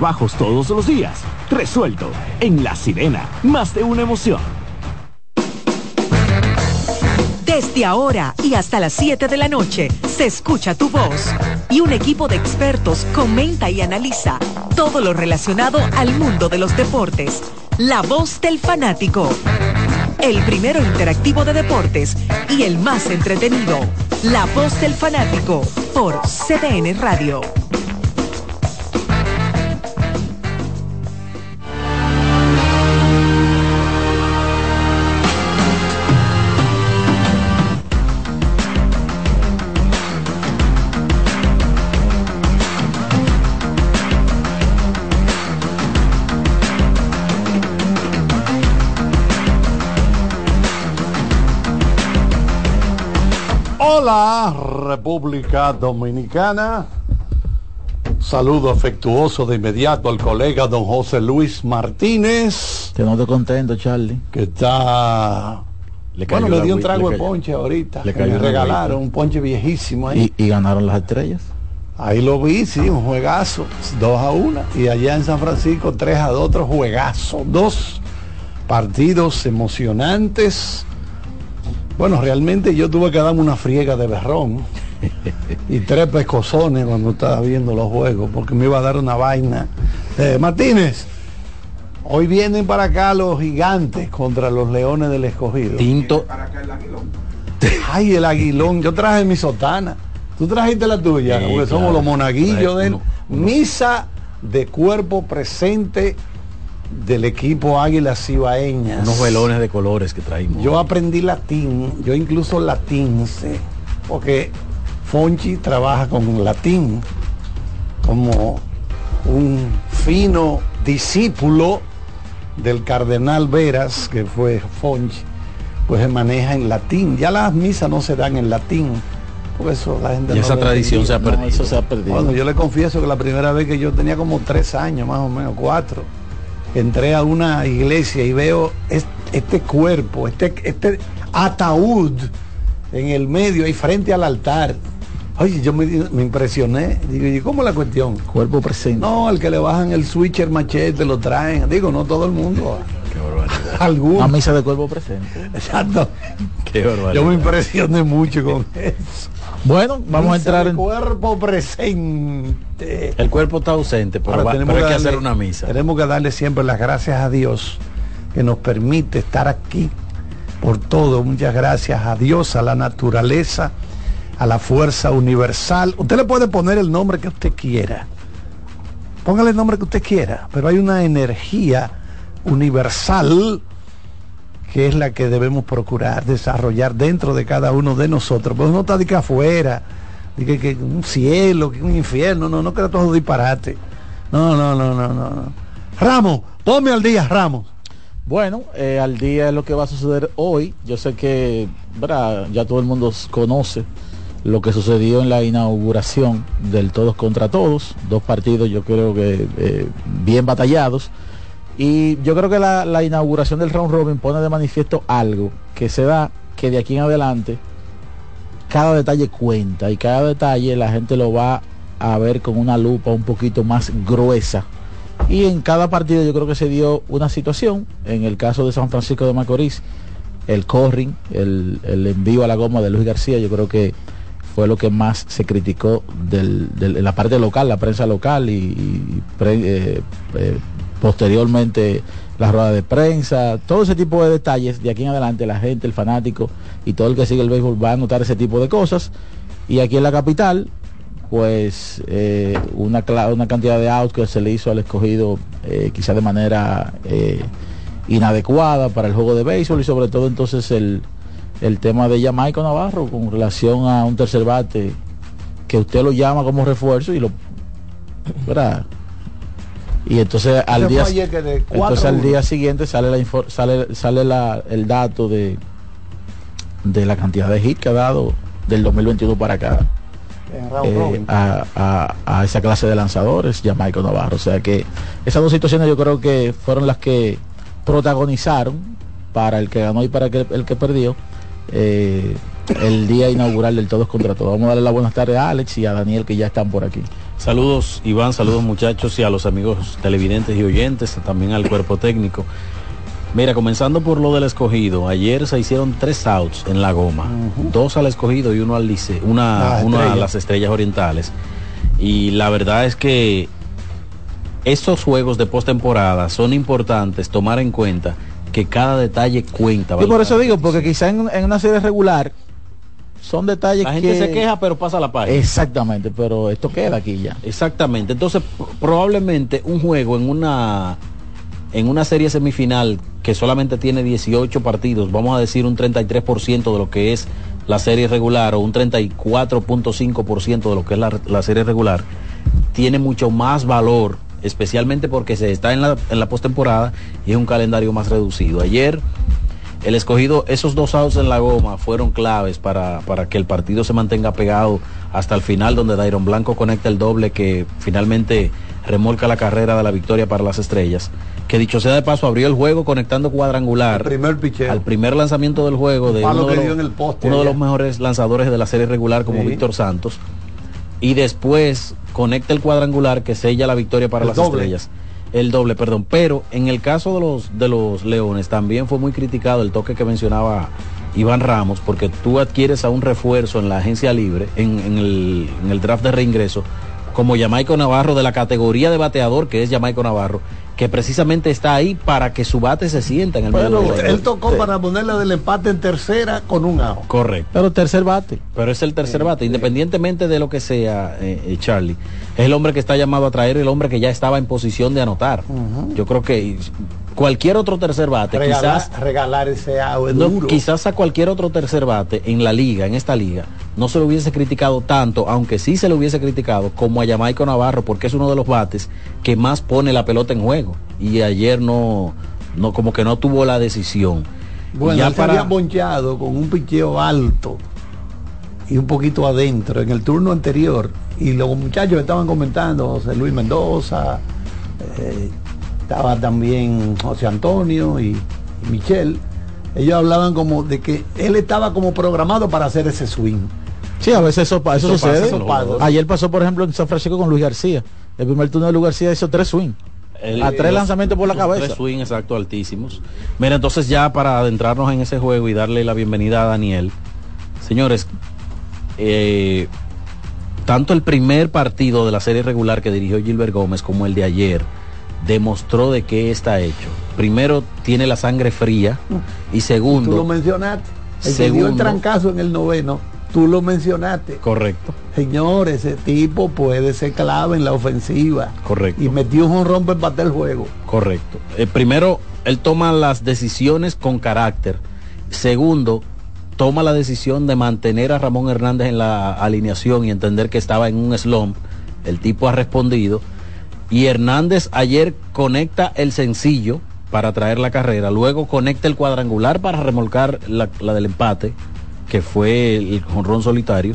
Bajos todos los días. Resuelto. En La Sirena. Más de una emoción. Desde ahora y hasta las 7 de la noche se escucha tu voz y un equipo de expertos comenta y analiza todo lo relacionado al mundo de los deportes. La voz del fanático. El primero interactivo de deportes y el más entretenido. La voz del fanático por CDN Radio. Hola, República Dominicana. Saludo afectuoso de inmediato al colega don José Luis Martínez. Te contento, Charlie. Que está. bueno, le dio un trago de ponche ahorita. Le, me regalaron un ponche viejísimo ahí. ¿Y, ganaron las estrellas. Ahí lo vi, sí, un juegazo. 2 a 1. Y allá en San Francisco, 3 a 2, otro juegazo. Dos partidos emocionantes bueno, realmente yo tuve que darme una friega de berrón y tres pescozones cuando estaba viendo los juegos, porque me iba a dar una vaina. Eh, Martínez, hoy vienen para acá los gigantes contra los leones del escogido. Tinto. Ay, el aguilón. Yo traje mi sotana. Tú trajiste la tuya, porque somos los monaguillos de misa de cuerpo presente del equipo Águilas Cibaeñas. Unos velones de colores que traímos. Yo aprendí latín, yo incluso latín sé, porque Fonchi trabaja con latín como un fino discípulo del cardenal Veras, que fue Fonchi, pues se maneja en latín. Ya las misas no se dan en latín. Por eso la gente y esa tradición se ha, perdido. eso se ha perdido. Bueno, yo le confieso que la primera vez que yo tenía como tres años, más o menos, cuatro entré a una iglesia y veo este, cuerpo, este, este ataúd en el medio y frente al altar. Oye, yo me, impresioné. Digo, ¿y cómo la cuestión? Cuerpo presente. No, al que le bajan el switcher machete lo traen. Digo, no todo el mundo. Barbaridad. Una misa de cuerpo presente. Exacto. Qué barbaridad. Yo me impresioné mucho con eso. Bueno, vamos a entrar en cuerpo presente. El cuerpo está ausente, pero, tenemos que, hacer una misa. Tenemos que darle siempre las gracias a Dios que nos permite estar aquí por todo. Muchas gracias a Dios, a la naturaleza, a la fuerza universal. Usted le puede poner el nombre que usted quiera. Póngale el nombre que usted quiera, pero hay una energía universal que es la que debemos procurar desarrollar dentro de cada uno de nosotros. Pues no está de que afuera, de que, un cielo, que un infierno, no, no crea todo disparate. No, no, no, no, no. Ramos, ponme al día, Ramos. Bueno, eh, al día es lo que va a suceder hoy. Yo sé que ya todo el mundo conoce lo que sucedió en la inauguración del todos contra todos. Dos partidos yo creo que eh, bien batallados y yo creo que la, inauguración del round robin pone de manifiesto algo que se da que de aquí en adelante cada detalle cuenta y cada detalle la gente lo va a ver con una lupa un poquito más gruesa. Y en cada partido yo creo que se dio una situación. En el caso de San Francisco de Macorís, el corring, el, envío a la goma de Luis García, yo creo que fue lo que más se criticó de la parte local, la prensa local y, eh, eh, posteriormente la rueda de prensa, todo ese tipo de detalles, de aquí en adelante la gente, el fanático y todo el que sigue el béisbol va a notar ese tipo de cosas. Y aquí en la capital, pues eh, una, una cantidad de outs que se le hizo al escogido eh, quizá de manera eh, inadecuada para el juego de béisbol y sobre todo entonces el, el tema de Jamaica Navarro con relación a un tercer bate que usted lo llama como refuerzo y lo ¿verdad? Y entonces al día entonces al día siguiente sale la sale sale la, el dato de de la cantidad de hits que ha dado del 2021 para acá eh, a, a, esa clase de lanzadores ya Michael Navarro o sea que esas dos situaciones yo creo que fueron las que protagonizaron para el que ganó y para el que, el que perdió eh, el día inaugural del Todos contra Todos. Vamos a darle la buenas tardes a Alex y a Daniel que ya están por aquí. Saludos Iván, saludos muchachos y a los amigos televidentes y oyentes, también al cuerpo técnico. Mira, comenzando por lo del escogido, ayer se hicieron tres outs en la goma, dos al escogido y uno al lice, una, uno a las estrellas orientales. Y la verdad es que estos juegos de postemporada son importantes tomar en cuenta que cada detalle cuenta. Y por eso digo, porque quizá en, una serie regular son detalles la gente se queja pero pasa la página. Exactamente pero esto queda aquí ya. Exactamente. Entonces probablemente un juego en una en una serie semifinal que solamente tiene 18 partidos vamos a decir un 33% de lo que es la serie regular o un 34.5% de lo que es la, la serie regular tiene mucho más valor especialmente porque se está en la, en la postemporada y es un calendario más reducido. Ayer el escogido, esos dos outs en la goma fueron claves para, para, que el partido se mantenga pegado hasta el final, donde Dairon Blanco conecta el doble que finalmente remolca la carrera de la victoria para las estrellas. Que dicho sea de paso, abrió el juego conectando cuadrangular primer al primer lanzamiento del juego de uno, de los, uno de los, mejores lanzadores de la serie regular como Víctor Santos. Y después conecta el cuadrangular que sella la victoria para las estrellas. El doble, perdón. Pero en el caso de los, de los Leones también fue muy criticado el toque que mencionaba Iván Ramos, porque tú adquieres a un refuerzo en la agencia libre, en, en, el, en el draft de reingreso, como Jamaico Navarro de la categoría de bateador que es Jamaico Navarro, que precisamente está ahí para que su bate se sienta en el bueno, medio él tocó para ponerle del empate en tercera con un out. Correcto. Pero tercer bate. Pero es el tercer bate, independientemente de lo que sea, eh, eh, Charlie. Es el hombre que está llamado a traer, el hombre que ya estaba en posición de anotar. Yo creo que cualquier otro tercer bate, quizás regalar ese out quizás a cualquier otro tercer bate en la liga, en esta liga, no se lo hubiese criticado tanto, aunque sí se lo hubiese criticado como a Jamaico Navarro, porque es uno de los bates que más pone la pelota en juego y ayer no, no como que no tuvo la decisión. Bueno, ya para... había bonchado con un picheo alto y un poquito adentro en el turno anterior y los muchachos estaban comentando, José Luis Mendoza, eh, estaba también José Antonio y, y Michelle, ellos hablaban como de que él estaba como programado para hacer ese swing. Sí, a veces eso, eso, sucede. Ayer pasó, por ejemplo, en San Francisco con Luis García. El primer turno de Luis García hizo tres swings a tres lanzamientos por la cabeza. Tres swing exacto altísimos. Mira, entonces ya para adentrarnos en ese juego y darle la bienvenida a Daniel, señores, eh, tanto el primer partido de la serie regular que dirigió Gilbert Gómez como el de ayer demostró de qué está hecho. Primero tiene la sangre fría y segundo. Tú lo mencionaste. El segundo, dio el trancazo en el noveno Tú lo mencionaste. Correcto. Señor, ese tipo puede ser clave en la ofensiva. Correcto. Y metió un rompe para el juego. Correcto. Eh, primero, él toma las decisiones con carácter. Segundo, toma la decisión de mantener a Ramón Hernández en la alineación y entender que estaba en un slump. El tipo ha respondido. Y Hernández ayer conecta el sencillo para traer la carrera. Luego conecta el cuadrangular para remolcar la, la del empate que fue el jonrón solitario,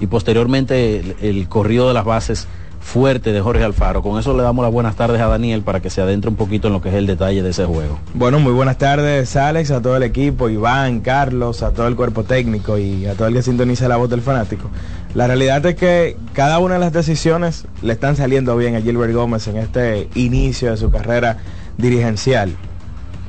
y posteriormente el, corrido de las bases fuerte de Jorge Alfaro. Con eso le damos las buenas tardes a Daniel para que se adentre un poquito en lo que es el detalle de ese juego. Bueno, muy buenas tardes Alex, a todo el equipo, Iván, Carlos, a todo el cuerpo técnico y a todo el que sintoniza la voz del fanático. La realidad es que cada una de las decisiones le están saliendo bien a Gilbert Gómez en este inicio de su carrera dirigencial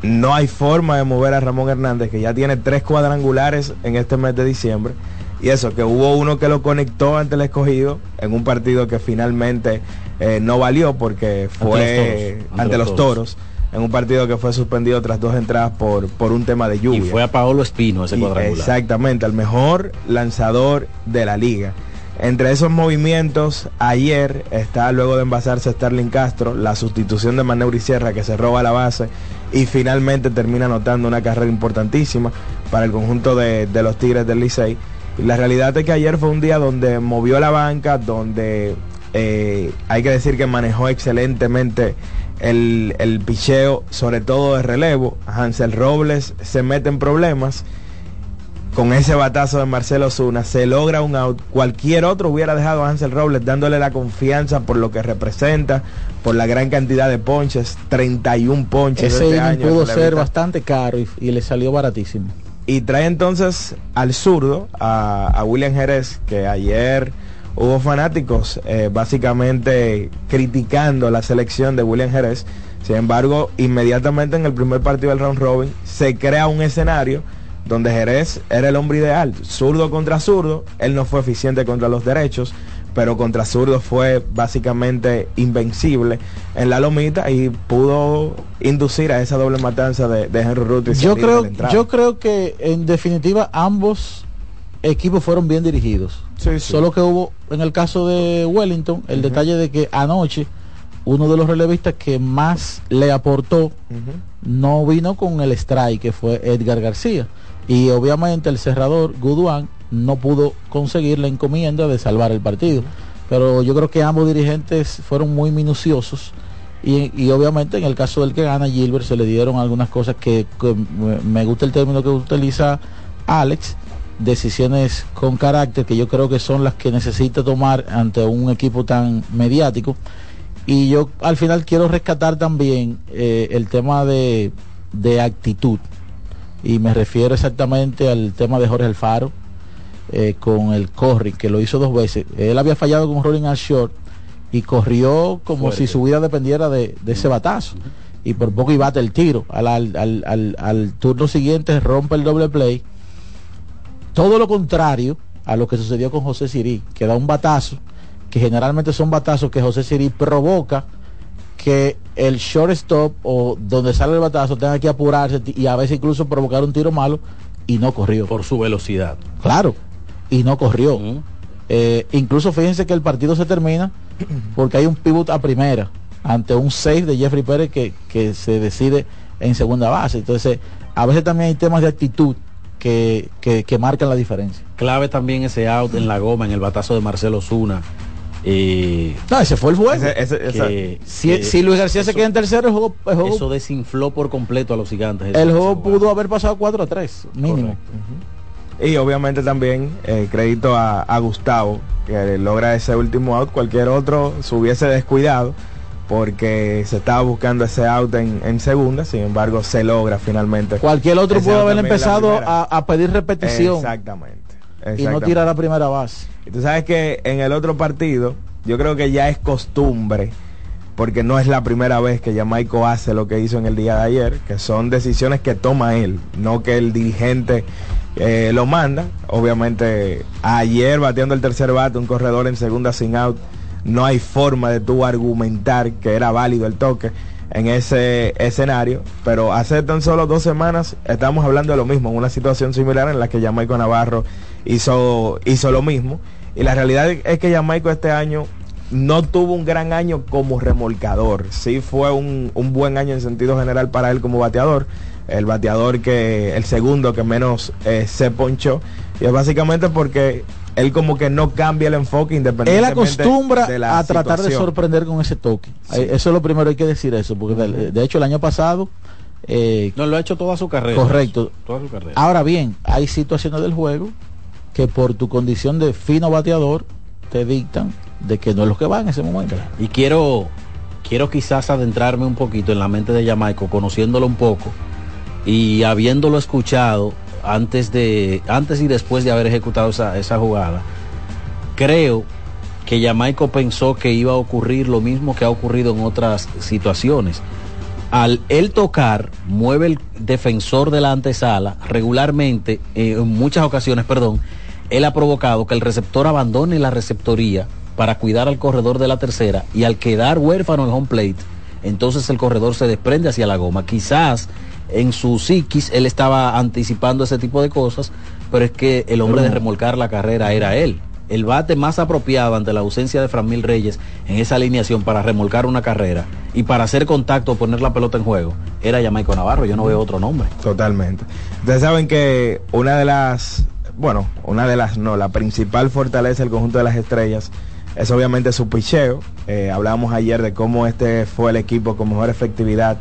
no hay forma de mover a Ramón Hernández, que ya tiene tres cuadrangulares en este mes de diciembre. Y eso, que hubo uno que lo conectó ante el escogido en un partido que finalmente eh, no valió porque fue ante los, toros. En un partido que fue suspendido tras dos entradas por, por un tema de lluvia. Y fue a Paolo Espino ese cuadrangular. Exactamente, el mejor lanzador de la liga. Entre esos movimientos, ayer está luego de envasarse Starling Castro, la sustitución de Maneuri Sierra que se roba la base y finalmente termina anotando una carrera importantísima para el conjunto de, los Tigres del Licey. Y la realidad es que ayer fue un día donde movió la banca, donde eh, hay que decir que manejó excelentemente el, el picheo, sobre todo de relevo. Hansel Robles se mete en problemas con ese batazo de Marcelo Zuna, se logra un out. Cualquier otro hubiera dejado a Hansel Robles dándole la confianza por lo que representa, por la gran cantidad de ponches, 31 ponches. Ese este año pudo ser bastante caro y, le salió baratísimo. Y trae entonces al zurdo, a, William Jerez, que ayer hubo fanáticos eh, básicamente criticando la selección de William Jerez. Sin embargo, inmediatamente en el primer partido del round robin se crea un escenario donde Jerez era el hombre ideal, zurdo contra zurdo, él no fue eficiente contra los derechos, pero contra zurdo fue básicamente invencible en la lomita y pudo inducir a esa doble matanza de, Henry Ruth. yo creo, yo creo que en definitiva ambos equipos fueron bien dirigidos. Solo que hubo en el caso de Wellington el detalle de que anoche uno de los relevistas que más le aportó no vino con el strike que fue Edgar García. Y obviamente el cerrador Guduan no pudo conseguir la encomienda de salvar el partido. Pero yo creo que ambos dirigentes fueron muy minuciosos. Y, obviamente en el caso del que gana Gilbert se le dieron algunas cosas que, me gusta el término que utiliza Alex, decisiones con carácter que yo creo que son las que necesita tomar ante un equipo tan mediático. Y yo al final quiero rescatar también eh, el tema de, de actitud y me refiero exactamente al tema de Jorge Alfaro eh, con el Corri, que lo hizo dos veces. Él había fallado con Rolling al short y corrió como si su vida dependiera de, ese batazo. Y por poco y bate el tiro. Al, al, turno siguiente rompe el doble play. Todo lo contrario a lo que sucedió con José Sirí, que da un batazo, que generalmente son batazos que José Sirí provoca que el shortstop o donde sale el batazo tenga que apurarse y a veces incluso provocar un tiro malo y no corrió. Por su velocidad. Claro, y no corrió. Eh, incluso fíjense que el partido se termina porque hay un pivot a primera ante un save de Jeffrey Pérez que, que se decide en segunda base. Entonces, a veces también hay temas de actitud que, que, que marcan la diferencia. Clave también ese out en la goma, en el batazo de Marcelo Zuna eh, no, ese fue el juego. si, Luis García se queda en tercero, el juego, Eso desinfló por completo a los gigantes. El juego pudo haber pasado 4 a 3, mínimo. Y obviamente también eh, crédito a, Gustavo, que logra ese último out. Cualquier otro se hubiese descuidado porque se estaba buscando ese out en, segunda, sin embargo se logra finalmente. Cualquier otro pudo haber empezado a, pedir repetición. Exactamente, Y no tirar la primera base. Y tú sabes que en el otro partido, yo creo que ya es costumbre, porque no es la primera vez que Jamaico hace lo que hizo en el día de ayer, que son decisiones que toma él, no que el dirigente eh, lo manda. Obviamente, ayer bateando el tercer bate, un corredor en segunda sin out, no hay forma de tú argumentar que era válido el toque en ese escenario, pero hace tan solo dos semanas estamos hablando de lo mismo, en una situación similar en la que Jamaico Navarro hizo, hizo lo mismo. Y la realidad es que Jamaico este año no tuvo un gran año como remolcador. Sí fue un, buen año en sentido general para él como bateador. El bateador que, el segundo que menos eh, se ponchó. Y es básicamente porque él como que no cambia el enfoque independientemente él acostumbra a tratar de sorprender con ese toque. Eso es lo primero hay que decir eso porque de, hecho el año pasado eh, no lo ha hecho toda su carrera. Correcto. Toda su carrera. ahora bien hay situaciones del juego que por tu condición de fino bateador te dictan de que no es lo que va en ese momento. Y quiero, quiero quizás adentrarme un poquito en la mente de Jamaico, conociéndolo un poco y habiéndolo escuchado antes, de, antes y después de haber ejecutado esa, esa jugada. Creo que Jamaico pensó que iba a ocurrir lo mismo que ha ocurrido en otras situaciones. Al él tocar, mueve el defensor de la antesala regularmente, eh, en muchas ocasiones, perdón, él ha provocado que el receptor abandone la receptoría para cuidar al corredor de la tercera y al quedar huérfano en home plate, entonces el corredor se desprende hacia la goma. Quizás en su psiquis él estaba anticipando ese tipo de cosas, pero es que el hombre de remolcar la carrera era él. El bate más apropiado ante la ausencia de Framil Reyes en esa alineación para remolcar una carrera y para hacer contacto o poner la pelota en juego era Jamaico Navarro. Yo no veo otro nombre. Totalmente. Ustedes saben que una de las bueno, una de las, no, la principal fortaleza del conjunto de las estrellas es obviamente su picheo. Eh, hablábamos ayer de cómo este fue el equipo con mejor efectividad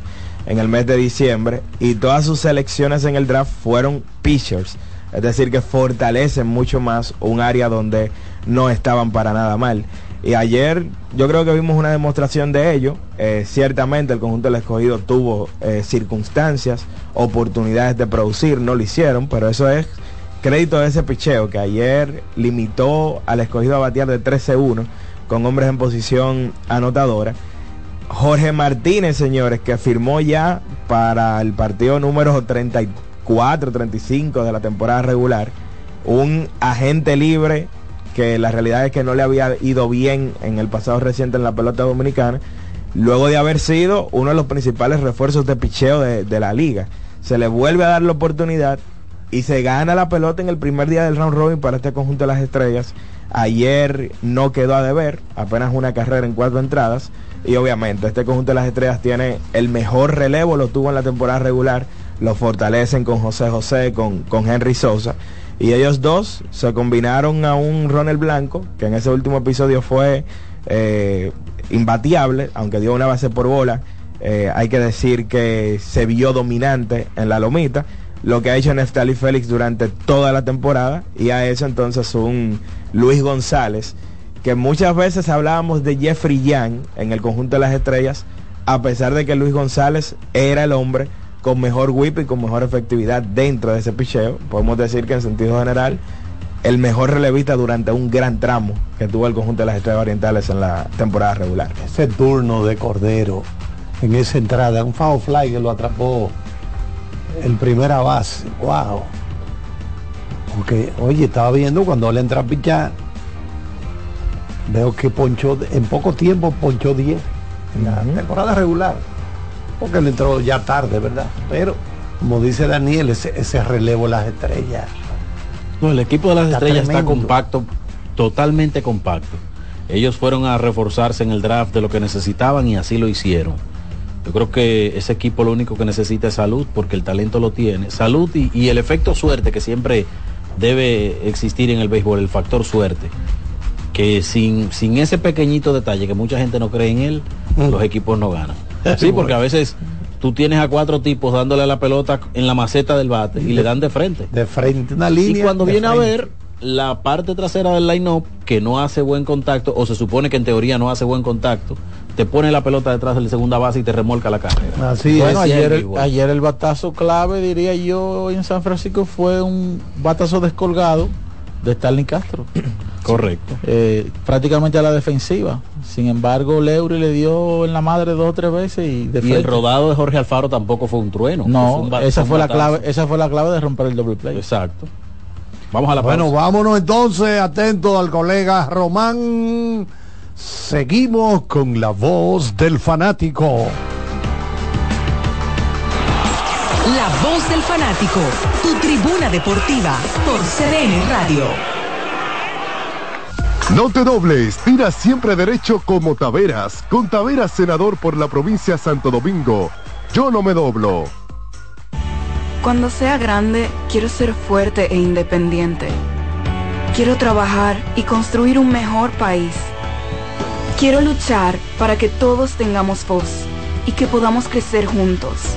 en el mes de diciembre y todas sus selecciones en el draft fueron pitchers. Es decir, que fortalecen mucho más un área donde no estaban para nada mal. Y ayer yo creo que vimos una demostración de ello. Eh, ciertamente el conjunto del escogido tuvo eh, circunstancias, oportunidades de producir, no lo hicieron, pero eso es crédito de ese picheo que ayer limitó al escogido a batear de 13-1 con hombres en posición anotadora. Jorge Martínez, señores, que firmó ya para el partido número 34, 35 de la temporada regular, un agente libre que la realidad es que no le había ido bien en el pasado reciente en la pelota dominicana, luego de haber sido uno de los principales refuerzos de picheo de, de la liga. Se le vuelve a dar la oportunidad y se gana la pelota en el primer día del round robin para este conjunto de las estrellas. Ayer no quedó a deber, apenas una carrera en cuatro entradas. Y obviamente este conjunto de las estrellas tiene el mejor relevo, lo tuvo en la temporada regular, lo fortalecen con José José, con, con Henry Sosa. Y ellos dos se combinaron a un Ronald Blanco, que en ese último episodio fue eh, aunque dio una base por bola. Eh, hay que decir que se vio dominante en la lomita lo que ha hecho Neftali Félix durante toda la temporada y a eso entonces un Luis González que muchas veces hablábamos de Jeffrey Young en el conjunto de las estrellas a pesar de que Luis González era el hombre con mejor whip y con mejor efectividad dentro de ese picheo podemos decir que en sentido general el mejor relevista durante un gran tramo que tuvo el conjunto de las estrellas orientales en la temporada regular ese turno de Cordero en esa entrada un foul fly que lo atrapó el primera base. Wow. Porque, oye, estaba viendo cuando él entra a pichar. Veo que ponchó, en poco tiempo ponchó 10 en la temporada regular. Porque él entró ya tarde, ¿verdad? Pero, como dice Daniel, ese, ese relevo de las estrellas. No, el equipo de las Está estrellas está compacto, totalmente compacto. Ellos fueron a reforzarse en el draft de lo que necesitaban y así lo hicieron. Yo creo que ese equipo lo único que necesita es salud, porque el talento lo tiene. Salud y, y el efecto suerte que siempre debe existir en el béisbol, el factor suerte. Que sin, sin ese pequeñito detalle que mucha gente no cree en él, los equipos no ganan. Sí, porque a veces tú tienes a cuatro tipos dándole la pelota en la maceta del bate y le dan de frente. De frente, una línea. Y cuando viene a ver la parte trasera del line-up, que no hace buen contacto, o se supone que en teoría no hace buen contacto, te pone la pelota detrás de la segunda base y te remolca la carrera. Así bueno, es. ayer, el, ayer el batazo clave, diría yo, en San Francisco fue un batazo descolgado de Starling Castro. Correcto. Eh, prácticamente a la defensiva. Sin embargo, Leury le dio en la madre dos o tres veces y de Y el rodado de Jorge Alfaro tampoco fue un trueno. fue No, un esa fue la clave, esa fue la clave de romper el doble play. Exacto. Vamos a la Bueno, pausa. vámonos entonces, atento al colega Román. Seguimos con la voz del fanático. Voz del fanático, tu tribuna deportiva por CDN Radio. No te dobles, tira siempre derecho como Taveras, con Taveras senador por la provincia Santo Domingo. Yo no me doblo. Cuando sea grande, quiero ser fuerte e independiente. Quiero trabajar y construir un mejor país. Quiero luchar para que todos tengamos voz y que podamos crecer juntos.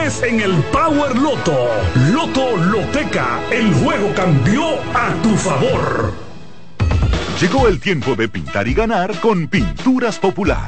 en el Power Loto. Loto Loteca, el juego cambió a tu favor. Llegó el tiempo de pintar y ganar con Pinturas Popular.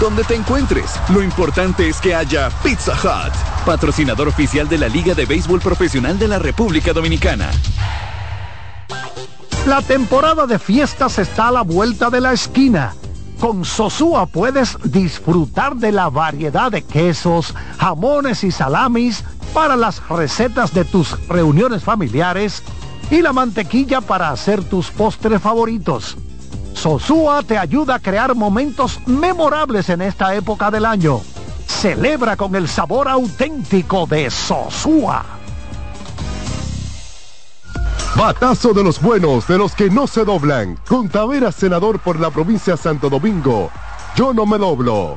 Donde te encuentres, lo importante es que haya Pizza Hut, patrocinador oficial de la Liga de Béisbol Profesional de la República Dominicana. La temporada de fiestas está a la vuelta de la esquina. Con Sosúa puedes disfrutar de la variedad de quesos, jamones y salamis para las recetas de tus reuniones familiares y la mantequilla para hacer tus postres favoritos. Sosúa te ayuda a crear momentos memorables en esta época del año. Celebra con el sabor auténtico de Sosúa. Batazo de los buenos, de los que no se doblan. Con Tavera, senador por la provincia de Santo Domingo. Yo no me doblo.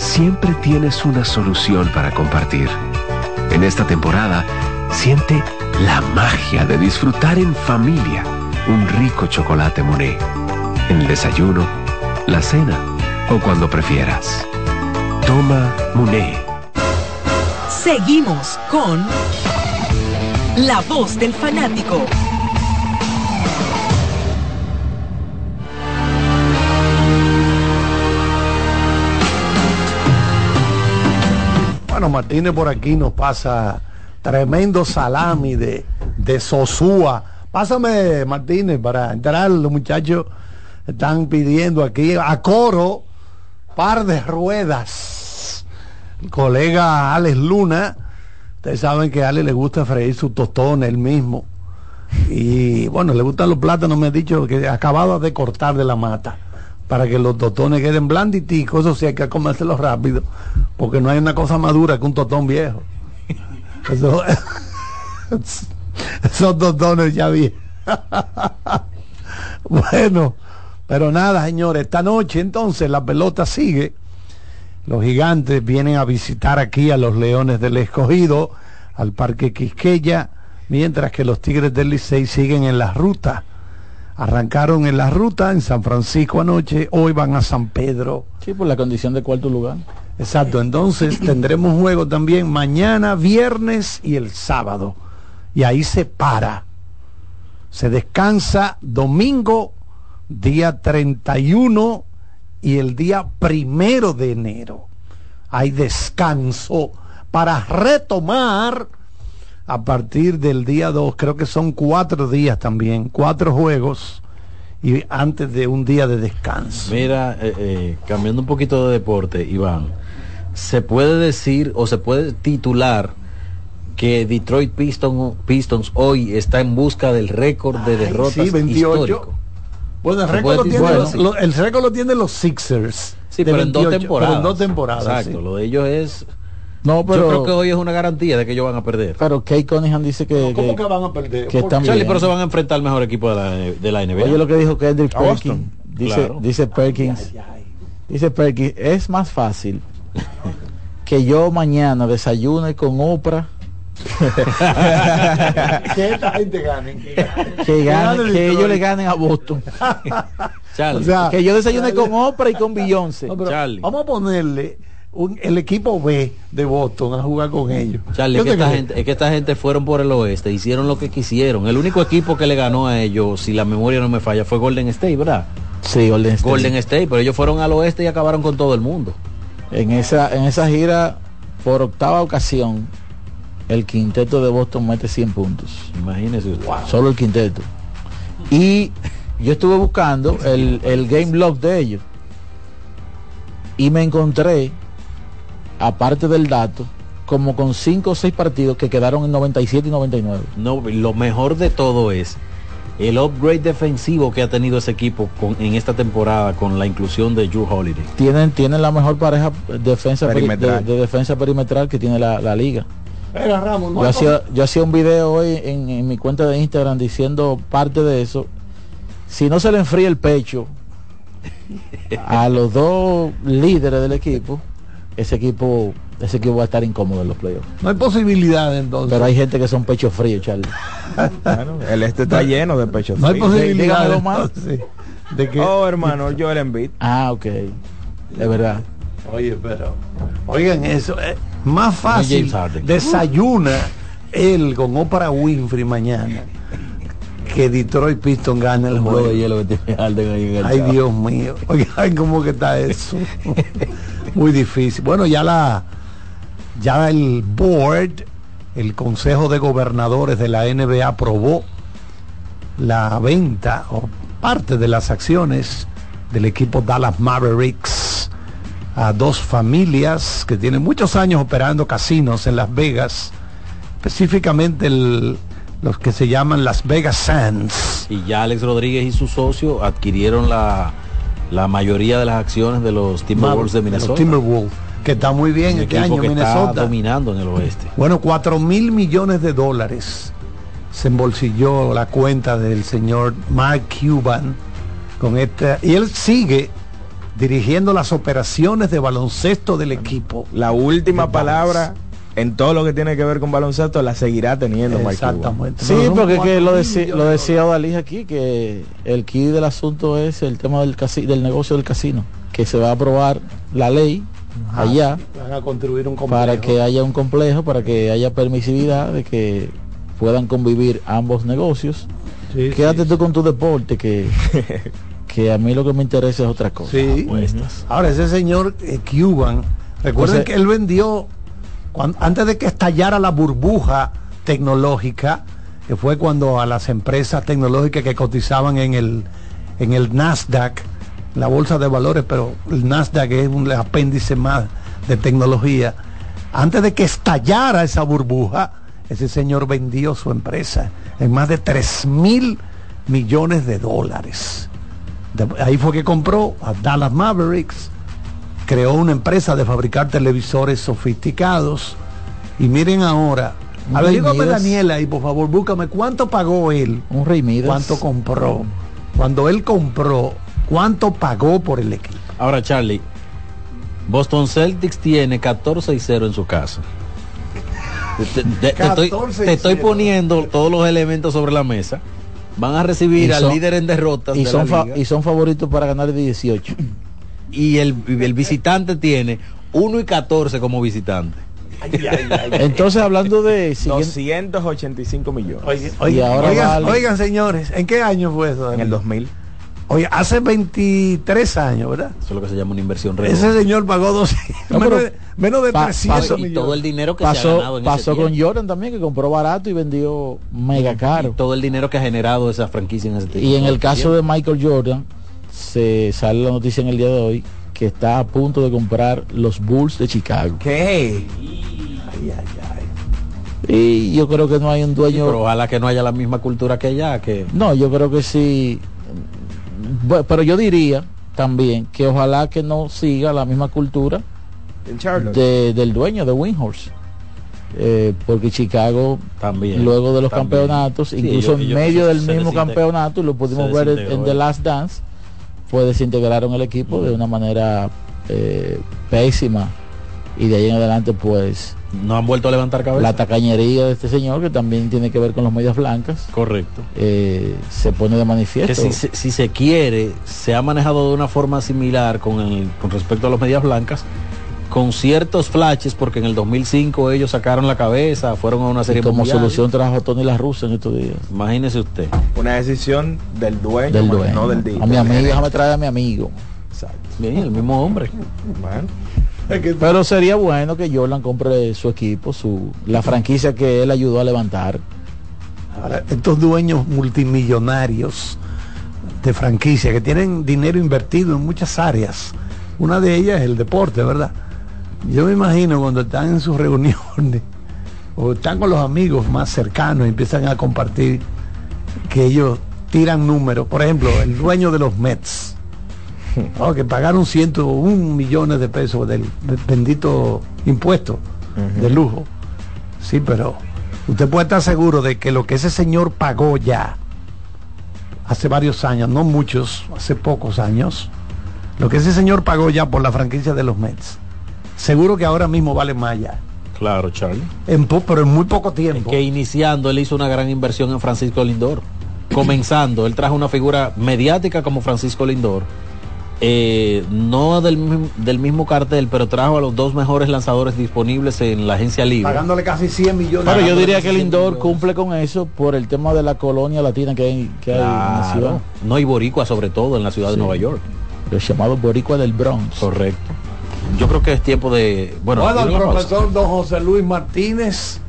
siempre tienes una solución para compartir. En esta temporada, siente la magia de disfrutar en familia un rico chocolate Monet. En el desayuno, la cena o cuando prefieras. Toma Monet. Seguimos con La voz del fanático. Bueno, Martínez por aquí nos pasa tremendo salami de, de Sosúa. Pásame, Martínez, para entrar. Los muchachos están pidiendo aquí a coro par de ruedas. Colega Alex Luna, ustedes saben que a Alex le gusta freír su tostón él mismo. Y bueno, le gustan los plátanos, me ha dicho que acababa de cortar de la mata para que los tostones queden blanditicos, eso sí hay que comérselos rápido, porque no hay una cosa más dura que un totón viejo. Eso, esos tostones ya vi. bueno, pero nada, señores, esta noche entonces la pelota sigue. Los gigantes vienen a visitar aquí a los Leones del Escogido, al Parque Quisqueya, mientras que los Tigres del Licey siguen en la ruta arrancaron en la ruta en San Francisco anoche, hoy van a San Pedro. Sí, por la condición de cuarto lugar. Exacto, entonces tendremos juego también mañana, viernes y el sábado. Y ahí se para. Se descansa domingo, día 31 y el día primero de enero. Hay descanso para retomar a partir del día 2, creo que son cuatro días también, cuatro juegos y antes de un día de descanso. Mira, eh, eh, cambiando un poquito de deporte, Iván, se puede decir o se puede titular que Detroit Pistons, Pistons hoy está en busca del récord de derrotas sí, 28. histórico. Bueno, el récord, lo tiene los, lo, el récord lo tienen los Sixers. Sí, pero, 28, en dos temporadas. pero en dos temporadas. Exacto, sí. lo de ellos es no, pero, yo creo que hoy es una garantía de que ellos van a perder. Pero Kay Cunningham dice que. ¿Cómo que, que van a perder? Que están Charlie, pero se van a enfrentar al mejor equipo de la, de la NBA. Oye, lo que dijo Kendrick Perkins. Dice, claro. dice Perkins. Ay, ay, ay. Dice Perkins, es más fácil que yo mañana desayune con Oprah que esta gente gane. Que, que, gane, que ellos le ganen a Boston. Charlie. O sea, que yo desayune con Oprah y con Beyoncé. No. Vamos a ponerle un- el equipo B de Boston a jugar con ellos. Charlie, ¿Qué es que, usted esta gente, es que esta gente fueron por el oeste, hicieron lo que quisieron. El único equipo que le ganó a ellos, si la memoria no me falla, fue Golden State, ¿verdad? Sí, Golden State. Golden State, pero ellos fueron al oeste y acabaron con todo el mundo. En esa, en esa gira, por octava ocasión, el quinteto de Boston mete 100 puntos. Imagínese. Solo el quinteto. Y yo estuve buscando el, el game log de ellos. Y me encontré, aparte del dato, como con 5 o 6 partidos que quedaron en 97 y 99. No, lo mejor de todo es el upgrade defensivo que ha tenido ese equipo con- en esta temporada con la inclusión de Drew Holiday. Tienen, tienen la mejor pareja defensa peri- Perimetral. de, de defensa perimetral que tiene la, la liga. Ramón, no Yo hacía, yo hacía un video hoy en, en mi cuenta de Instagram diciendo parte de eso. Si no se le enfría el pecho a los dos líderes del equipo, ese equipo, ese equipo va a estar incómodo en los playoffs. No hay posibilidad entonces. Pero hay gente que son pechos fríos, Charlie. Bueno, el este está lleno de pechos. no hay fríos. posibilidad dígamelo más. de que Oh, hermano, Joel Embiid. Ah, ok. De verdad. Oye, pero oigan eso, es más fácil desayuna él con Oprah Winfrey mañana que Detroit Pistons gane el juego de hielo que tiene Harden ahí en el Ay, chavo. Dios mío. Oigan, ¿cómo que está eso? Muy difícil. Bueno, ya la ya el board, el Consejo de Gobernadores de la NBA aprobó la venta o parte de las acciones del equipo Dallas Mavericks a dos familias que tienen muchos años operando casinos en Las Vegas, específicamente los que se llaman Las Vegas Sands. Y ya Alex Rodríguez y su socio adquirieron la, la mayoría de las acciones de los Timberwolves de Los Minnesota. Timberwolves, que está muy bien Un este equipo año que está Minnesota. dominando en el oeste. Bueno, 4 mil millones de dólares se embolsilló la cuenta del señor Mark Cuban con esta y él sigue dirigiendo las operaciones de baloncesto del equipo. La última palabra en todo lo que tiene que ver con baloncesto la seguirá teniendo. Exactamente. Sí, porque que lo, millones lo de decía Odalí aquí, que el key del asunto es el tema del, casi, del negocio del casino, que se va a aprobar la ley Ajá. allá Van a construir un complejo. para que haya un complejo, para que haya permisividad de que puedan convivir ambos negocios. Sí, Quédate sí, tú con tu deporte, que, que a mí lo que me interesa es otra cosa. Sí. apuestas. Ahora ese señor eh, Cuban, recuerden Entonces- que él vendió antes de que estallara la burbuja tecnológica, que fue cuando a las empresas tecnológicas que cotizaban en el en el Nasdaq, la bolsa de valores, pero el Nasdaq es un apéndice más de tecnología. Antes de que estallara esa burbuja, ese señor vendió su empresa en más de 3 mil millones de dólares. Ahí fue que compró a Dallas Mavericks, creó una empresa de fabricar televisores sofisticados. Y miren ahora, a ver, Rey dígame Midas. Daniel ahí, por favor, búscame cuánto pagó él, Un Rey Midas. cuánto compró. Cuando él compró, cuánto pagó por el equipo. Ahora, Charlie, Boston Celtics tiene 14 y 0 en su casa. Te, te- te estoy, 14 y te estoy 0. poniendo todos los elementos sobre la mesa. Van a recibir Y al líder en derrotas y de son, la fa- liga. y son favoritos para ganar de 18. Y el, el visitante tiene 1 y 14 como visitante. Entonces, hablando de... siguiente- 285 millones. Oye, Y ahora oigan, vale. oigan, señores, ¿en qué año fue eso? En el 2000. Oye, hace 23 años, ¿verdad? Eso es lo que se llama una inversión Ese redonda. señor pagó dos, No, menos, de, menos de pa- 300 pasó- y millones. todo el dinero que se ha pasó ganado en pasó ese con tiempo. Jordan también, que compró barato y vendió mega Y caro. todo el dinero que ha generado esa franquicia en ese tiempo. Y en el caso de Michael Jordan, se sale la noticia en el día de hoy que está a punto de comprar los Bulls de Chicago. ¿Qué? Y yo creo que no hay un Sí, dueño... pero ojalá que no haya la misma cultura que allá, que No, yo creo que sí. Pero yo diría también que ojalá que no siga la misma cultura de- del dueño de Winhorse. Eh, porque Chicago, también. luego de los también. campeonatos, Sí, incluso ellos- en medio del mismo desinte- campeonato, lo pudimos se ver en, The Last Dance, pues desintegraron el equipo de una manera eh, pésima. Y de ahí en adelante, pues, no han vuelto a levantar cabeza. La tacañería de este señor, que también tiene que ver con los medias blancas. Correcto. Eh, se pone de manifiesto. Que si, se- si se quiere, se ha manejado de una forma similar con, el, con respecto a los medias blancas, con ciertos flashes, porque en el 2005 ellos sacaron la cabeza, fueron a una serie Y como mundial. solución trajo Tony La Russa en estos días. Imagínese usted. Una decisión del dueño, Del dueño. no del día. a mi amigo, déjame traer a mi amigo. Bien, el mismo hombre. Bueno. Pero sería bueno que Jordan compre su equipo, su la franquicia que él ayudó a levantar. Ahora, estos dueños multimillonarios de franquicia que tienen dinero invertido en muchas áreas, una de ellas es el deporte, ¿verdad? Yo me imagino cuando están en sus reuniones o están con los amigos más cercanos y empiezan a compartir que ellos tiran números. Por ejemplo, el dueño de los Mets, ¿no? que pagaron 101 millones de pesos del, del bendito impuesto de lujo. Sí, pero usted puede estar seguro de que lo que ese señor pagó ya hace varios años, no muchos, hace pocos años, lo que ese señor pagó ya por la franquicia de los Mets, seguro que ahora mismo vale más ya. Claro, Charlie. En po- pero en muy poco tiempo. Que iniciando él hizo una gran inversión en Francisco Lindor. Comenzando, él trajo una figura mediática como Francisco Lindor. Eh, no del, del mismo cartel, pero trajo a los dos mejores lanzadores disponibles en la agencia libre. Pagándole casi 100 millones. Pero yo diría que 100 Lindor millones. cumple con eso por el tema de la colonia latina que hay, que hay en la Claro. ciudad. No, y boricua sobre todo en la ciudad de. Nueva York. Los llamados boricua del Bronx. Correcto. Yo creo que es tiempo de... Bueno, Bueno, el profesor don José Luis Martínez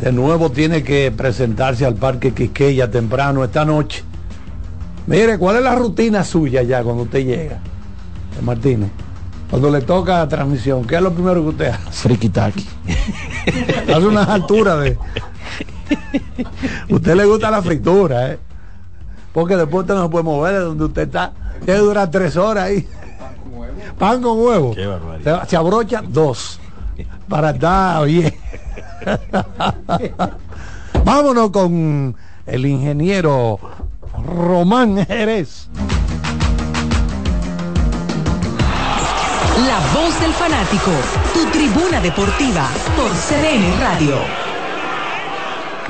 de nuevo tiene que presentarse al Parque Quisqueya temprano esta noche. Mire, ¿cuál es la rutina suya ya cuando usted llega? Martínez, cuando le toca la transmisión, ¿qué es lo primero que usted hace? Friki Taki. Hace unas alturas de... Usted le gusta la fritura, ¿eh? Porque después usted no se puede mover de donde usted está. Que durar tres horas ahí. Pan con huevo. Qué barbaridad. Se, se abrocha dos. Para estar bien. Vámonos con el ingeniero Román Jerez. La voz del fanático, tu tribuna deportiva por CDN Radio.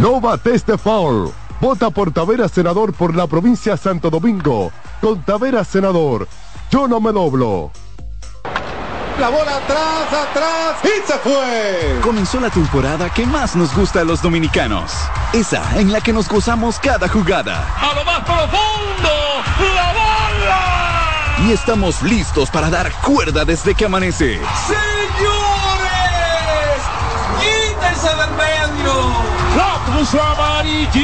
No bates de foul. Vota por Tavera Senador por la provincia Santo Domingo. Con Tavera Senador. Yo no me doblo. La bola atrás, atrás y se fue. Comenzó la temporada que más nos gusta a los dominicanos. Esa en la que nos gozamos cada jugada. A lo más profundo, la bola. Y estamos listos para dar cuerda desde que amanece. Señores, quítense del puso amarillita.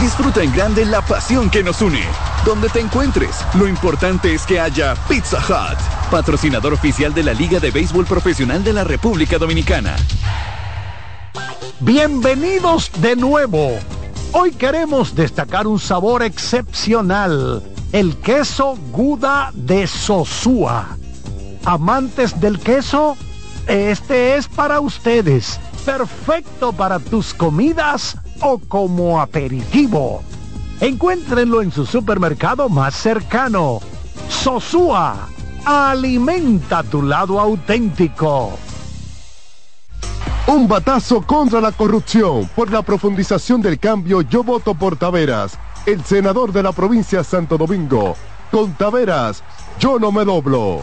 Disfruta en grande la pasión que nos une. Donde te encuentres, lo importante es que haya Pizza Hut, patrocinador oficial de la Liga de Béisbol Profesional de la República Dominicana. Bienvenidos de nuevo. Hoy queremos destacar un sabor excepcional, el queso Guda de Sosúa. Amantes del queso, este es para ustedes. Perfecto para tus comidas o como aperitivo. Encuéntrenlo en su supermercado más cercano. Sosúa, alimenta tu lado auténtico. Un batazo contra la corrupción. Por la profundización del cambio, yo voto por Taveras, el senador de la provincia Santo Domingo. Con Taveras, yo no me doblo.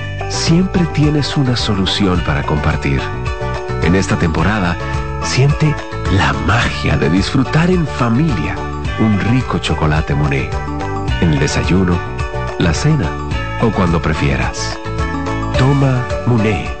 siempre tienes una solución para compartir. En esta temporada, siente la magia de disfrutar en familia un rico chocolate Monet. En el desayuno, la cena o cuando prefieras. Toma Monet.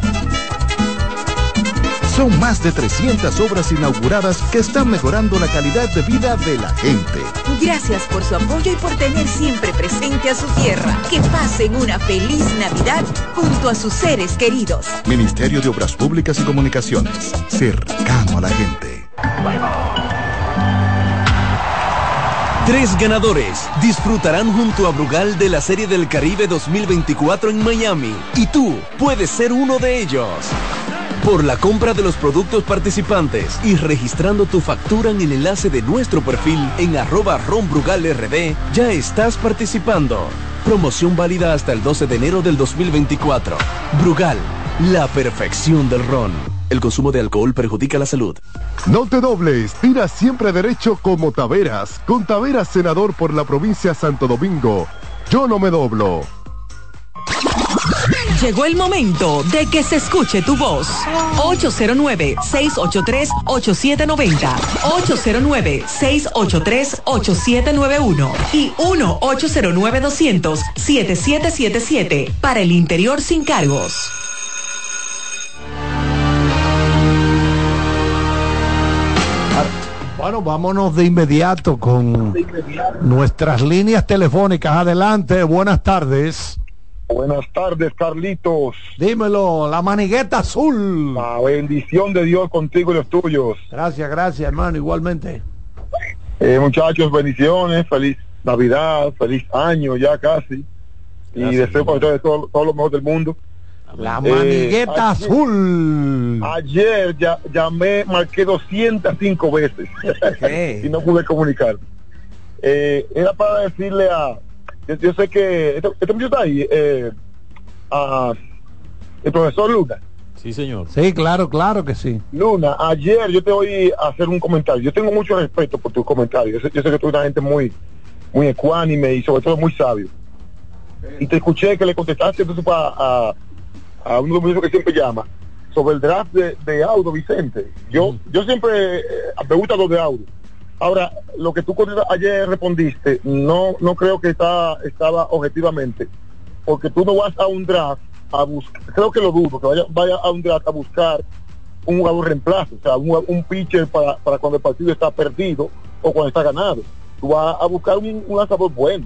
Son más de 300 obras inauguradas que están mejorando la calidad de vida de la gente. Gracias por su apoyo y por tener siempre presente a su tierra. Que pasen una feliz Navidad junto a sus seres queridos. Ministerio de Obras Públicas y Comunicaciones. Cercano a la gente. Tres ganadores disfrutarán junto a Brugal de la Serie del Caribe 2024 en Miami y tú puedes ser uno de ellos. Por la compra de los productos participantes y registrando tu factura en el enlace de nuestro perfil en arroba ronbrugalrd, ya estás participando. Promoción válida hasta el 12 de enero del 2024. Brugal, la perfección del ron. El consumo de alcohol perjudica la salud. No te dobles, tira siempre derecho como Taveras. Con Taveras, senador por la provincia Santo Domingo. Yo no me doblo. Llegó el momento de que se escuche tu voz. 809-683-8790. 809-683-8791. Y 1-809-200-7777. Para el interior sin cargos. Bueno, vámonos de inmediato con nuestras líneas telefónicas. Adelante, buenas tardes. Buenas tardes, Carlitos. Dímelo, la manigueta azul. La bendición de Dios contigo y los tuyos. Gracias, gracias, hermano, igualmente. Eh, muchachos, bendiciones, feliz Navidad, feliz año ya casi. y deseo para ustedes todo, todo lo mejor del mundo. La manigueta ayer- azul. Ayer ya, llamé, marqué 205 veces y no pude comunicar. Eh, era para decirle a, yo, yo sé que este, este muchacho está ahí, eh, a el profesor Luna. Sí, señor. Sí, claro, claro que sí. Luna, ayer yo te oí hacer un comentario. Yo tengo mucho respeto por tus comentarios. Yo sé, yo sé que tú eres una gente muy, muy ecuánime y sobre todo muy sabio. Y te escuché que le contestaste entonces pa- a, a uno de los muchachos que siempre llama sobre el draft de, de Audo Vicente. Yo, yo siempre eh, me gusta lo de Audo. Ahora, lo que tú ayer respondiste, no, no creo que está, estaba objetivamente, porque tú no vas a un draft a buscar, creo que lo dudo, que vaya, vaya a un draft a buscar un jugador reemplazo, o sea, un, un pitcher para, para cuando el partido está perdido o cuando está ganado. Tú vas a buscar un, lanzador bueno.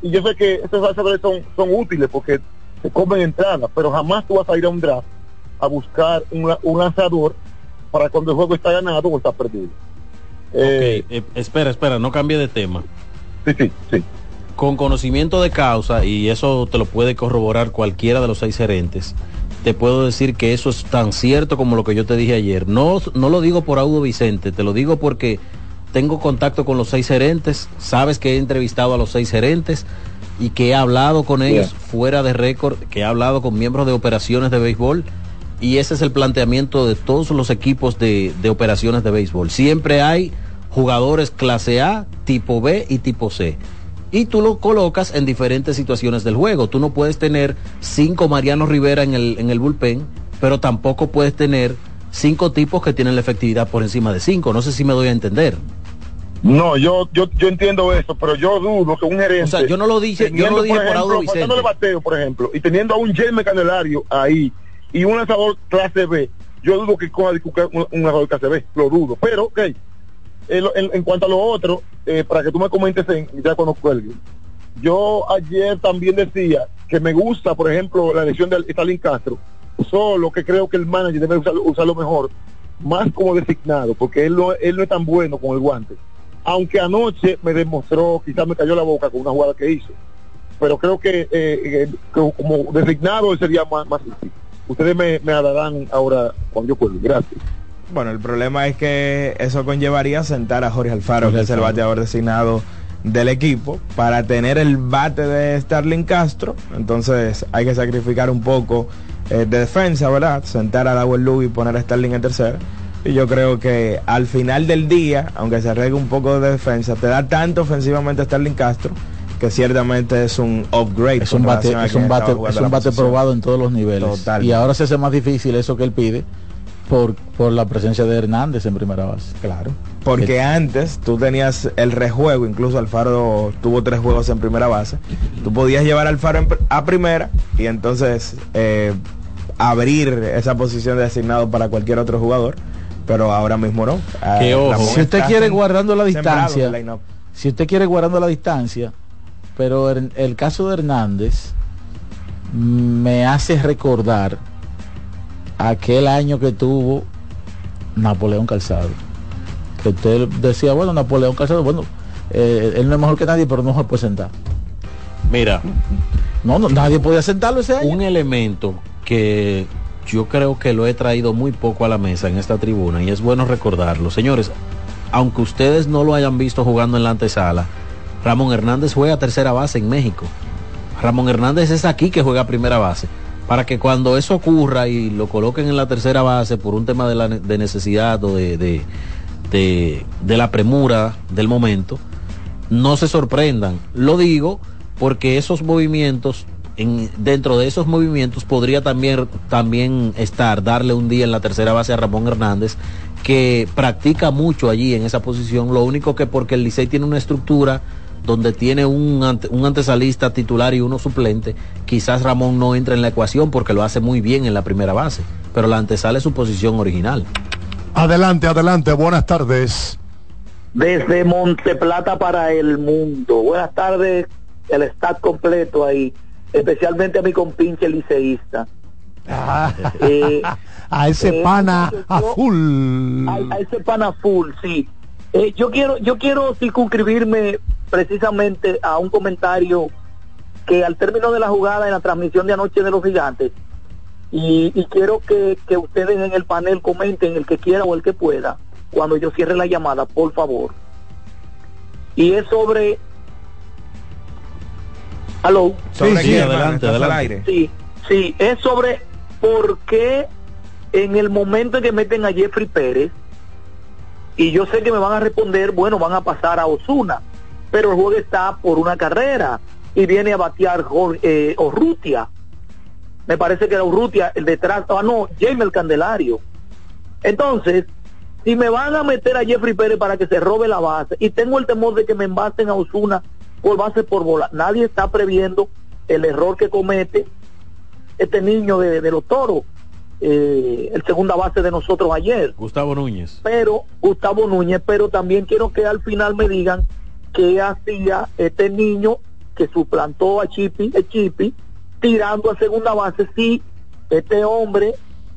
Y yo sé que estos lanzadores son, son útiles porque se comen entradas, pero jamás tú vas a ir a un draft a buscar un, un lanzador para cuando el juego está ganado o está perdido. Ok, eh, espera, espera, no cambie de tema. Sí, sí, sí. Con conocimiento de causa, y eso te lo puede corroborar cualquiera de los seis gerentes, te puedo decir que eso es tan cierto como lo que yo te dije ayer. No, no lo digo por Audo Vicente, te lo digo porque tengo contacto con los seis gerentes, sabes que he entrevistado a los seis gerentes y que he hablado con ellos Yeah. fuera de récord, que he hablado con miembros de operaciones de béisbol y ese es el planteamiento de todos los equipos de, de operaciones de béisbol. Siempre hay jugadores clase A, tipo B y tipo C. Y tú lo colocas en diferentes situaciones del juego. Tú no puedes tener cinco Mariano Rivera en el, en el bullpen, pero tampoco puedes tener cinco tipos que tienen la efectividad por encima de cinco. No sé si me doy a entender. No, yo, yo, yo entiendo eso, pero yo dudo que un gerente. O sea, yo no lo dije- yo no lo dije por ejemplo, Vicente. faltándole bateo, por ejemplo, y teniendo a un Jeremy Candelario ahí y un lanzador clase B, yo dudo que coja un, un lanzador clase B, lo dudo. Pero, ok, en, cuanto a lo otro, eh, para que tú me comentes en, ya cuando cuelgue, yo ayer también decía que me gusta, por ejemplo, la elección de Stalin Castro, solo que creo que el manager debe usar- usarlo mejor, más como designado, porque él no, él no es tan bueno con el guante. Aunque anoche me demostró, quizás me cayó la boca con una jugada que hizo. pero creo que, eh, eh, como designado sería más, más útil. Ustedes me, me darán ahora cuando yo pueda. Gracias. Bueno, el problema es que eso conllevaría sentar a Jorge Alfaro, Jorge que es el bateador designado del equipo, para tener el bate de Starling Castro. Entonces hay que sacrificar un poco eh, de defensa, ¿verdad? Sentar a Dawel Lugo y poner a Starling en tercera. Y yo creo que al final del día, aunque se arregle un poco de defensa, te da tanto ofensivamente Starling Castro que ciertamente es un upgrade. Es un bate, es un bate, es un probado en todos los niveles. Totalmente. Y ahora se hace más difícil eso que él pide por, por la presencia de Hernández en primera base. Claro. Porque antes tú tenías el rejuego, incluso Alfaro tuvo tres juegos en primera base. Tú podías llevar a Alfaro en a primera y entonces eh, abrir esa posición de designado para cualquier otro jugador. Pero ahora mismo no. Que ojo, Ramón si usted quiere guardando la distancia, si usted quiere guardando la distancia, pero el, el caso de Hernández me hace recordar aquel año que tuvo Napoleón Calzado. Que usted decía, bueno, Napoleón Calzado, bueno, eh, él no es mejor que nadie, pero no se puede sentar. Mira, No, no, nadie podía sentarlo ese año. un elemento que yo creo que lo he traído muy poco a la mesa en esta tribuna y es bueno recordarlo. Señores, aunque ustedes no lo hayan visto jugando en la antesala, Ramón Hernández juega tercera base en México. Ramón Hernández es aquí que juega primera base. Para que cuando eso ocurra y lo coloquen en la tercera base por un tema de, la de necesidad o de, de, de- de la premura del momento, no se sorprendan. Lo digo porque esos movimientos, en, dentro de esos movimientos podría también, también estar, darle un día en la tercera base a Ramón Hernández, que practica mucho allí en esa posición. Lo único que porque el Licey tiene una estructura donde tiene un, ante- un antesalista titular y uno suplente, quizás Ramón no entra en la ecuación porque lo hace muy bien en la primera base, pero la antesala es su posición original. Adelante, adelante, buenas tardes. Desde Monteplata para el mundo. Buenas tardes, el staff completo ahí, especialmente a mi compinche liceísta. Eh, a ese eh, pana yo- azul. a, a ese pana full, sí. Eh, yo quiero, yo quiero circunscribirme precisamente a un comentario que al término de la jugada en la transmisión de anoche de los gigantes, y, y quiero que, que ustedes en el panel comenten el que quiera o el que pueda, cuando yo cierre la llamada, por favor. Y es sobre... ¿Aló? ¿Sobre Sí, sí, adelante, ¿Estás al adelante. aire? Sí, sí, es sobre por qué en el momento en que meten a Jeffrey Pérez, y yo sé que me van a responder, bueno, van a pasar a Osuna, pero el juego está por una carrera y viene a batear Jor- eh, Urrutia. Me parece que era Urrutia el detrás, ah no, Jaime el Candelario. Entonces, si me van a meter a Jeffrey Pérez para que se robe la base y tengo el temor de que me envasen a Osuna por base por bola, nadie está previendo el error que comete este niño de, de los toros, eh, el segunda base de nosotros ayer Gustavo Núñez. pero Gustavo Núñez, pero también quiero que al final me digan qué hacía este niño que suplantó a Chipi, el Chipi, tirando a segunda base si este hombre,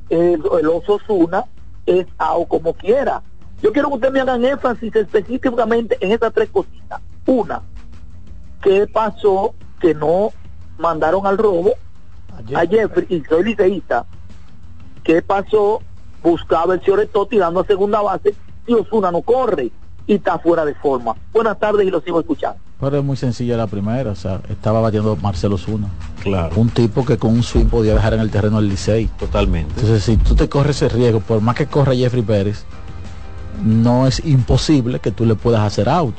el, el oso Zuna, es AO como quiera. Yo quiero que ustedes me hagan énfasis específicamente en estas tres cositas. Una, ¿qué pasó que no mandaron al robo a Jeffrey y soy liceísta? ¿Qué pasó? Buscaba el Cioretó tirando a segunda base y Osuna no corre y está fuera de forma. Buenas tardes y lo sigo escuchando. Pero es muy sencilla la primera, o sea, estaba batiendo Marcelo Zuna. Claro. Un tipo que con un swing podía dejar en el terreno el Licey. Totalmente. Entonces, si tú te corres ese riesgo, por más que corra Jeffrey Pérez, no es imposible que tú le puedas hacer out.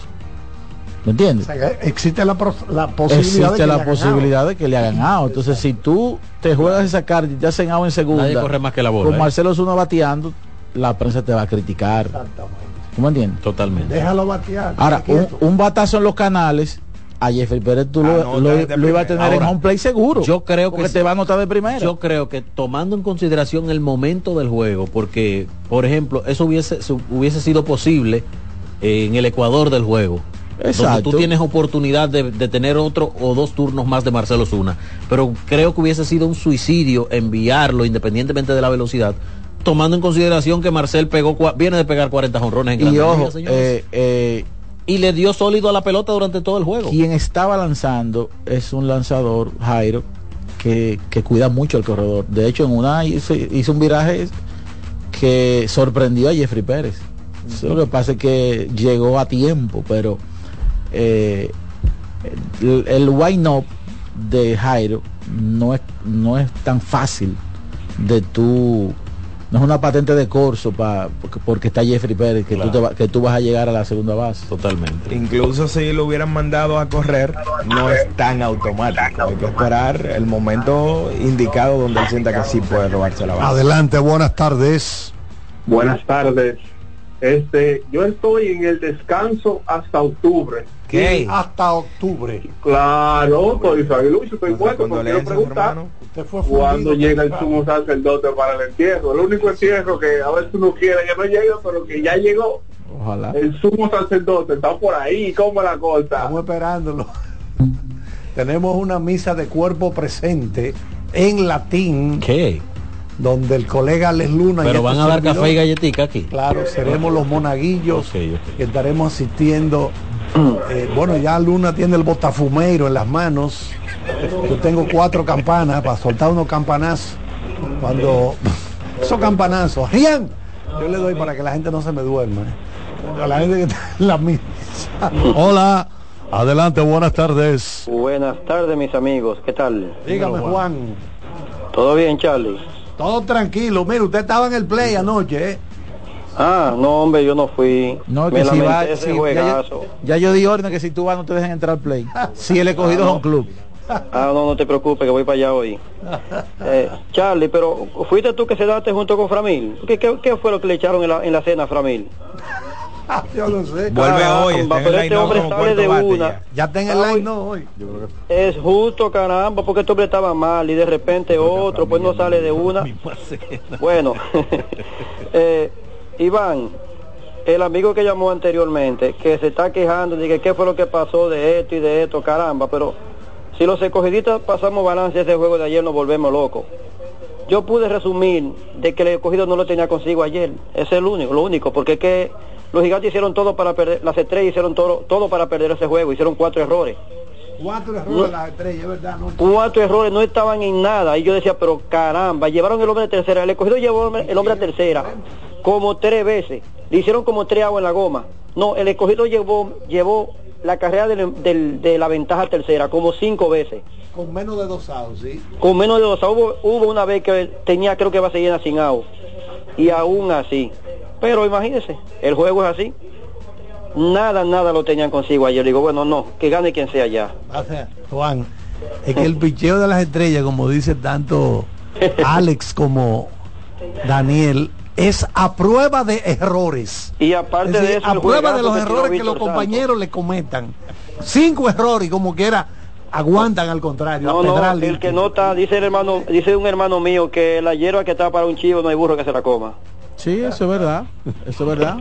¿Me entiendes? O sea, existe la, la posibilidad de Existe que la le hagan posibilidad de que le hagan out. Entonces, si tú te juegas esa carta y te hacen out en segunda, Nadie corre más que la bola, con ¿eh? Marcelo Zuna bateando, la prensa te va a criticar. ¿Tú me entiendes? Totalmente. Déjalo batear. Ahora, un, un batazo en los canales, a Jeffrey Pérez tú lo, Anota lo- lo iba a tener en Ahora, home play seguro. Yo creo que porque te va a anotar de primera. Yo creo que tomando en consideración el momento del juego, porque, por ejemplo, eso hubiese, hubiese sido posible eh, en el Ecuador del juego. Donde Exacto. tú tienes oportunidad de, de tener otro o dos turnos más de Marcelo Zuna. Pero creo que hubiese sido un suicidio enviarlo independientemente de la velocidad, tomando en consideración que Marcel pegó, viene de pegar 40 jonrones en y Grandes ojo, Ligas, señores. eh, eh, y le dio sólido a la pelota durante todo el juego. Quien estaba lanzando es un lanzador, Jairo, que, que cuida mucho el corredor. De hecho, en una hizo, hizo un viraje que sorprendió a Jeffrey Pérez. Eso lo que pasa es que llegó a tiempo, pero eh, el, el wind up de Jairo no es, no es tan fácil de tú no es una patente de corso pa, porque, porque está Jeffrey Pérez que, tú te va- que tú vas a llegar a la segunda base totalmente Incluso si lo hubieran mandado a correr, no es tan automático. Hay que esperar el momento indicado donde él sienta que sí puede robarse la base. Adelante, buenas tardes. Buenas tardes. Este, yo estoy en el descanso hasta octubre. ¿Qué? Hasta octubre. Claro, estoy aguilucho, estoy muerto, porque quiero preguntar cuándo llega el sumo sacerdote para el entierro. El único entierro que a veces uno quiere que no llegue, pero que ya llegó. Ojalá. El sumo sacerdote está por ahí, ¿cómo la cosa? Estamos esperándolo. Tenemos una misa de cuerpo presente en latín. ¿Qué? Donde el colega Les Luna. y pero este van a dar servidor, café y galletica aquí Claro, seremos los monaguillos Ok, ok. que estaremos asistiendo. Eh, bueno, ya Luna tiene el botafumeiro en las manos. Yo tengo cuatro campanas para soltar unos campanazos. Cuando esos campanazos, ¡Rian! Yo le doy para que la gente no se me duerma. ¿eh? A la gente que está en la misa. Hola, adelante, buenas tardes. Buenas tardes, mis amigos. ¿Qué tal? Dígame, Juan. ¿Todo bien, Charlie? Todo tranquilo. Mire, usted estaba en el play anoche, ¿eh? Ah, no, hombre, yo no fui. No, Me que si lamenté va, ese si- ya, juegazo. yo, ya yo di orden que si tú vas no te dejen entrar al play. Si el escogido es un club. Ah, no, no te preocupes, que voy para allá hoy. Eh, Charlie, pero fuiste tú que se daste junto con Framil. ¿Qué, qué, qué fue lo que le echaron en la, en la cena a Framil? Yo lo sé. Vuelve hoy, está en el pero este hombre como sale de bate una. ya. Ya está en el line, no, hoy. Es justo, caramba, porque este hombre estaba mal y de repente otro, pues no sale de una. Bueno, eh, Iván, el amigo que llamó anteriormente, que se está quejando de que qué fue lo que pasó de esto y de esto, caramba, pero si los escogidistas pasamos balance a ese juego de ayer, nos volvemos locos. Yo pude resumir de que el escogido no lo tenía consigo ayer, ese es el único, lo único, porque es que los gigantes hicieron todo para perder, las estrellas hicieron todo, todo para perder ese juego, hicieron cuatro errores. Cuatro errores las estrellas, es verdad, no. cuatro errores no estaban en nada. Y yo decía pero caramba llevaron el hombre de tercera el escogido llevó el hombre- a tercera como tres veces. Le hicieron como tres aguas en la goma. No el escogido llevó llevó la carrera del- del- de la ventaja a tercera como cinco veces. Con menos de dos outs, sí. con menos de dos hubo, hubo una vez que tenía creo que base llena sin out y aún así pero imagínense el juego es así nada nada lo tenían consigo ayer digo bueno no que gane quien sea ya O sea, Juan, es que el picheo de las estrellas, como dice tanto Alex como Daniel, es a prueba de errores. y aparte decir, de eso a prueba de los que errores que los Santos. compañeros le cometan. Cinco errores y como quiera aguantan al contrario. No, a no, el que no está, dice el hermano, dice un hermano mío que la hierba que está para un chivo no hay burro que se la coma. Sí, eso es verdad. Eso es verdad.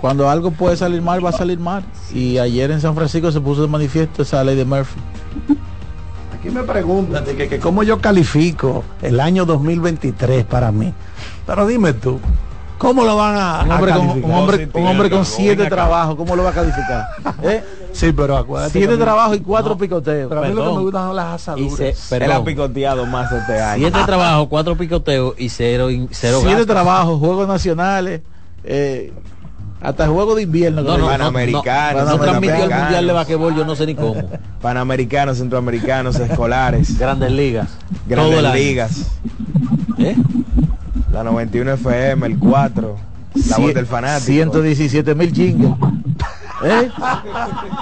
Cuando algo puede salir mal, va a salir mal. Y ayer en San Francisco se puso de manifiesto esa ley de Murphy. Aquí me preguntan de que, que cómo yo califico el año 2023 para mí. Pero dime tú, ¿cómo lo van a, Un a hombre, con, calificar? un hombre, un hombre con siete trabajos, ¿cómo lo va a calificar? ¿Eh? Sí, pero acuérdate. Siete trabajos y cuatro picoteos. Pero a mí lo que me gustan son las Y asaduras. se- Él ha picoteado más este año. siete trabajos, cuatro picoteos y cero, cero Siete trabajos, juegos nacionales, eh, hasta juegos de invierno. No, no, no, Panamericanos, no, no transmitió el mundial de basquetbol, yo no sé ni cómo. Panamericanos, centroamericanos, escolares, Grandes ligas. Grandes el ligas. ¿Eh? La 91 FM, el 4, la voz del fanático. 117 mil jingles. ¿Eh?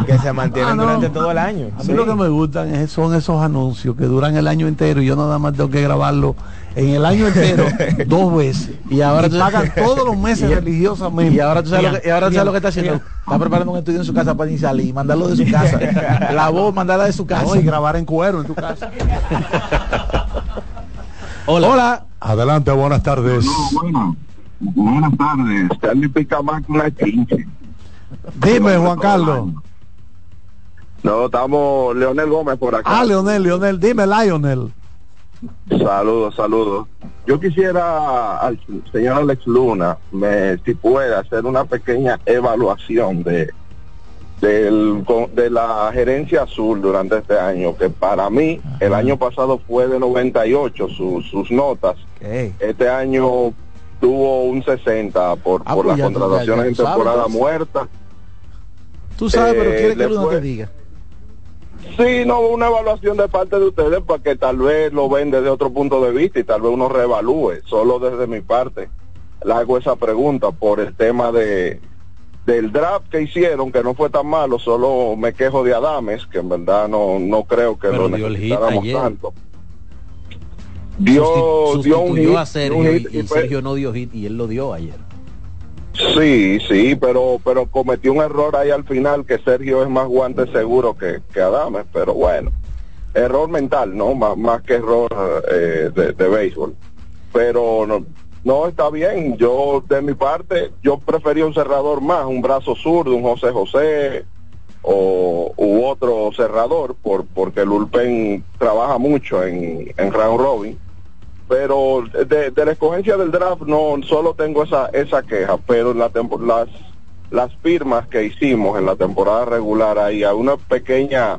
Que se mantienen Ah, no. durante todo el año. A mí Sí. lo que me gustan es- son esos anuncios que duran el año entero y yo nada más tengo que grabarlo en el año entero dos veces. Y ahora Y tú- pagan todos los meses y- religiosamente. Y ahora tú sabes, lo que, y ahora tú sabes lo que está haciendo. Está preparando un estudio en su casa para ni salir y mandarlo de su casa. La voz, mandarla de su casa. No, y grabar en cuero en tu casa. Hola. Hola. Adelante, buenas tardes. Bueno, buenas tardes. Stanley Picamán con la chinche. Dime, Juan Carlos. No, estamos Leonel Gómez por acá. Ah, Leonel, Leonel, dime, Lionel. Saludos, saludos. Yo quisiera al señor Alex Luna, me, si puede, hacer una pequeña evaluación de del, de la gerencia azul durante este año, que para mí el año pasado fue de 98 su- sus notas. Este año tuvo un 60 por, Ah, por pues las contrataciones en temporada muerta. Tú sabes, pero Eh, quiere que uno te diga. Sí, no, una evaluación de parte de ustedes para que tal vez lo ven desde otro punto de vista y tal vez uno reevalúe. Solo desde mi parte le hago esa pregunta por el tema de del draft que hicieron, que no fue tan malo, solo me quejo de Adames, que en verdad no, no creo que Pero lo dio el hit necesitáramos ayer. tanto. Dio, dio un hit, a un Sergio hit y, y Sergio no dio hit y él lo dio ayer. Sí, sí, pero pero cometió un error ahí al final que Sergio es más guante seguro que, que Adames, pero bueno, error mental, ¿no? Más que error eh, de, de béisbol. Pero no, no está bien, yo de mi parte, yo prefería un cerrador más, un brazo zurdo, un José José o u otro cerrador, por porque el Ulpen trabaja mucho en, en round robin pero de, de la escogencia del draft no solo tengo esa esa queja pero la tempo- las las firmas que hicimos en la temporada regular ahí a una pequeña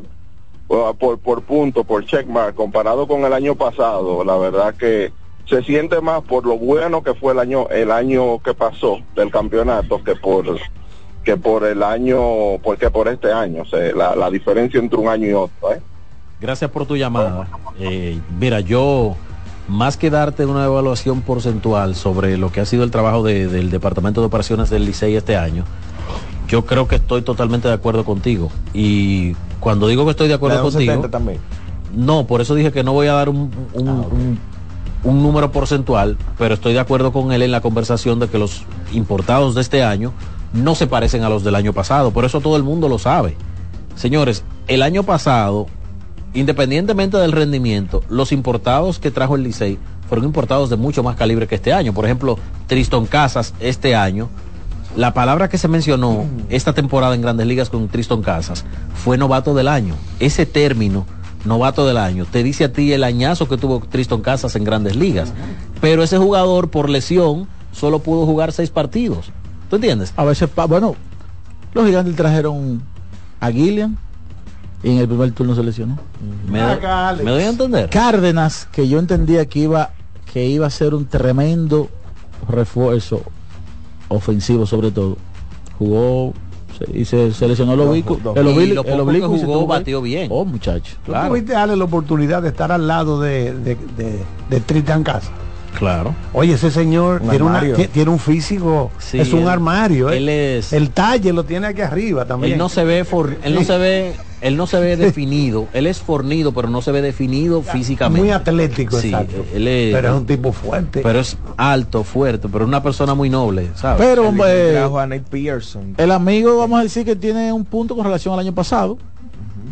por por punto por checkmark comparado con el año pasado la verdad que se siente más por lo bueno que fue el año el año que pasó del campeonato que por que por el año porque por este año o la, la diferencia entre un año y otro ¿eh? Gracias por tu llamada. Eh, mira, yo, más que darte una evaluación porcentual sobre lo que ha sido el trabajo de- del Departamento de Operaciones del Licey este año, yo creo que estoy totalmente de acuerdo contigo. Y cuando digo que estoy de acuerdo contigo, 70 también. no, por eso dije que no voy a dar un, un- un- un número porcentual, pero estoy de acuerdo con él en la conversación de que los importados de este año no se parecen a los del año pasado. Por eso todo el mundo lo sabe. Señores, el año pasado, independientemente del rendimiento, los importados que trajo el Licey fueron importados de mucho más calibre que este año. Por ejemplo, Triston Casas este año, la palabra que se mencionó esta temporada en Grandes Ligas con Triston Casas fue novato del año. Ese término, novato del año, te dice a ti el añazo que tuvo Triston Casas en Grandes Ligas. Pero ese jugador por lesión solo pudo jugar seis partidos. ¿Tú entiendes? A veces, bueno, los gigantes trajeron a Gillian y en el primer turno se lesionó. Me, me doy a entender. Cárdenas, que yo entendía que iba, que iba a ser un tremendo refuerzo ofensivo sobre todo. Jugó se- y se, se lesionó el oblicuo. El y oblicuo, el oblicuo jugó, batió bien. Oh, muchacho. ¿Tú tuviste darle la oportunidad de estar al lado de, de, de, de Tristan Casa? Claro. Oye, ese señor Un tiene, una- un físico, Sí, es un él- armario. ¿eh? él es- El talle lo tiene aquí arriba también. Él no se ve for- él no se ve él no se ve definido. Él es fornido, pero no se ve definido físicamente. Muy atlético, Sí, exacto. Él es, Pero es un tipo fuerte. pero es alto, fuerte, pero es una persona muy noble, ¿sabes? Pero, Nate Pearson. el amigo, vamos a decir que tiene un punto con relación al año pasado.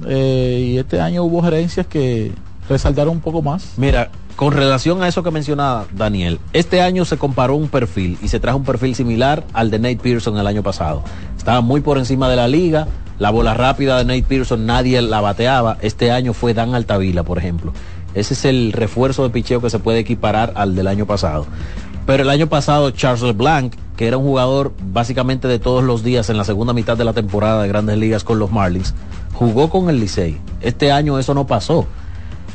Eh, y este año hubo gerencias que resaltaron un poco más. Mira, con relación a eso que mencionaba Daniel, este año se comparó un perfil y se trajo un perfil similar al de Nate Pearson el año pasado. Estaba muy por encima de la liga, la bola rápida de Nate Pearson nadie la bateaba. Este año fue Dan Altavila, por ejemplo. Ese es el refuerzo de picheo que se puede equiparar al del año pasado. Pero el año pasado Charles LeBlanc, que era un jugador básicamente de todos los días en la segunda mitad de la temporada de Grandes Ligas con los Marlins, jugó con el Licey. Este año eso no pasó.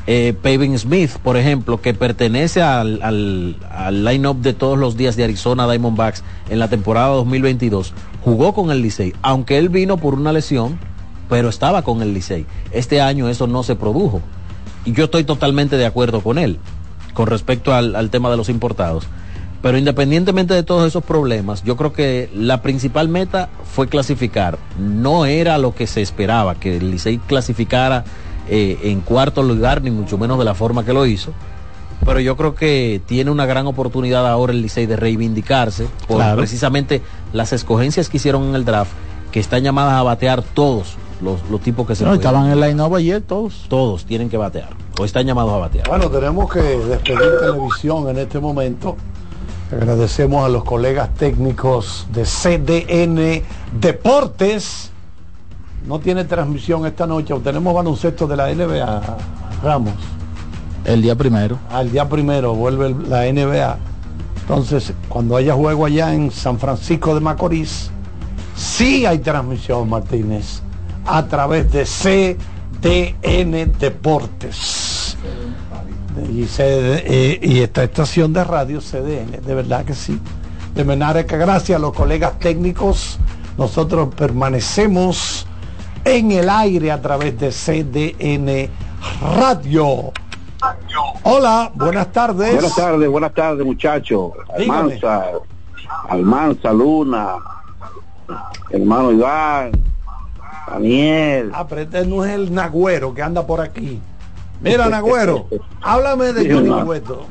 Eh, Smith, por ejemplo, que pertenece al, al, al line-up de todos los días de Arizona Diamondbacks en la temporada 2022, jugó con el Licey, aunque él vino por una lesión, pero estaba con el Licey. Este año eso no se produjo. Y yo estoy totalmente de acuerdo con él, con respecto al, al tema de los importados. Pero independientemente de todos esos problemas, yo creo que la principal meta fue clasificar. No era lo que se esperaba, que el Licey clasificara eh, en cuarto lugar, ni mucho menos de la forma que lo hizo. Pero yo creo que tiene una gran oportunidad ahora el Licey de reivindicarse por Claro. precisamente las escogencias que hicieron en el draft, que están llamadas a batear todos los, los tipos que se No, estaban en line-up ayer todos. Todos tienen que batear, o están llamados a batear. Bueno, tenemos que despedir televisión en este momento. Agradecemos a los colegas técnicos de CDN Deportes. No tiene transmisión esta noche. Tenemos baloncesto de la NBA, Ramos. El día primero. Al día primero vuelve el- la NBA. Entonces, cuando haya juego allá en San Francisco de Macorís, Sí hay transmisión, Martínez, a través de CDN Deportes. Y, CD eh, y esta estación de radio CDN, de verdad que sí. De Menares, que gracias a los colegas técnicos, nosotros permanecemos en el aire a través de CDN Radio. Hola, buenas tardes. Buenas tardes, buenas tardes, muchachos. Almanza, Almanza Luna, hermano Iván, Daniel. Ah, pero este no es el Nagüero que anda por aquí. Mira, Nagüero, háblame de Johnny. Cueto.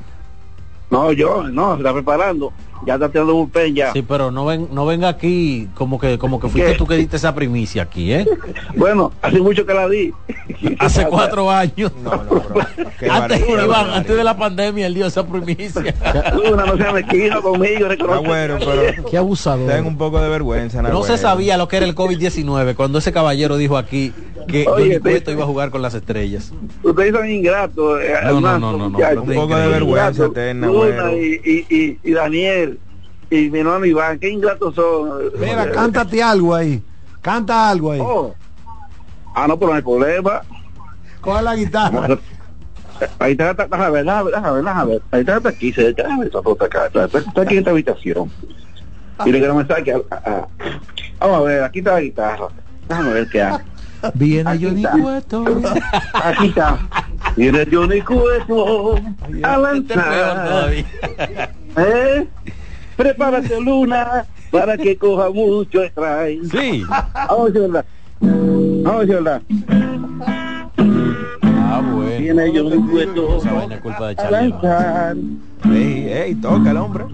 No, yo, no, se está preparando. Ya está tirando bullpen ya. Sí, pero no ven, no venga aquí como que como que fuiste ¿Qué? tú que diste esa primicia aquí, ¿eh? Bueno, hace mucho que la di. Hace cuatro años. Antes, barbaridad. Iván, antes de la pandemia él dio esa primicia. Luna, no seas mezquino conmigo. Ah, bueno, pero Qué abusador. ten un poco de vergüenza. No se sabía lo que era el COVID-19 cuando ese caballero dijo aquí que Oye, te- iba a jugar con las estrellas. Ustedes son ingratos. eh, No, no, no, no, no, un poco de vergüenza, Ingratos. ten, Luna Nagüero. y, y, y, y Daniel y mi hermano Iván, qué ingratos son. Mira, cántate algo ahí. Canta algo ahí. Oh. Ah, no, pero no hay problema. Coge la guitarra. Ahí está, está, déjame ver, déjame ver, déjame ver. Ahí está, está aquí, se esa foto acá. Está, está- está aquí en esta habitación. Dile que no me saque. ah, ah. Vamos a ver, aquí está la guitarra. Déjame ver qué hace. Viene Aquí Johnny está. Cueto. Aquí está. Viene Johnny Cueto a Este es peor lanzar. ¿Eh? Prepárate, Luna, para que coja mucho strike. Sí. Vamos a decir verdad. Vamos a decir verdad. Ah, bueno. Viene Johnny Cueto Esa vaina es culpa de Charlie. Ey, ey, toca el hombre.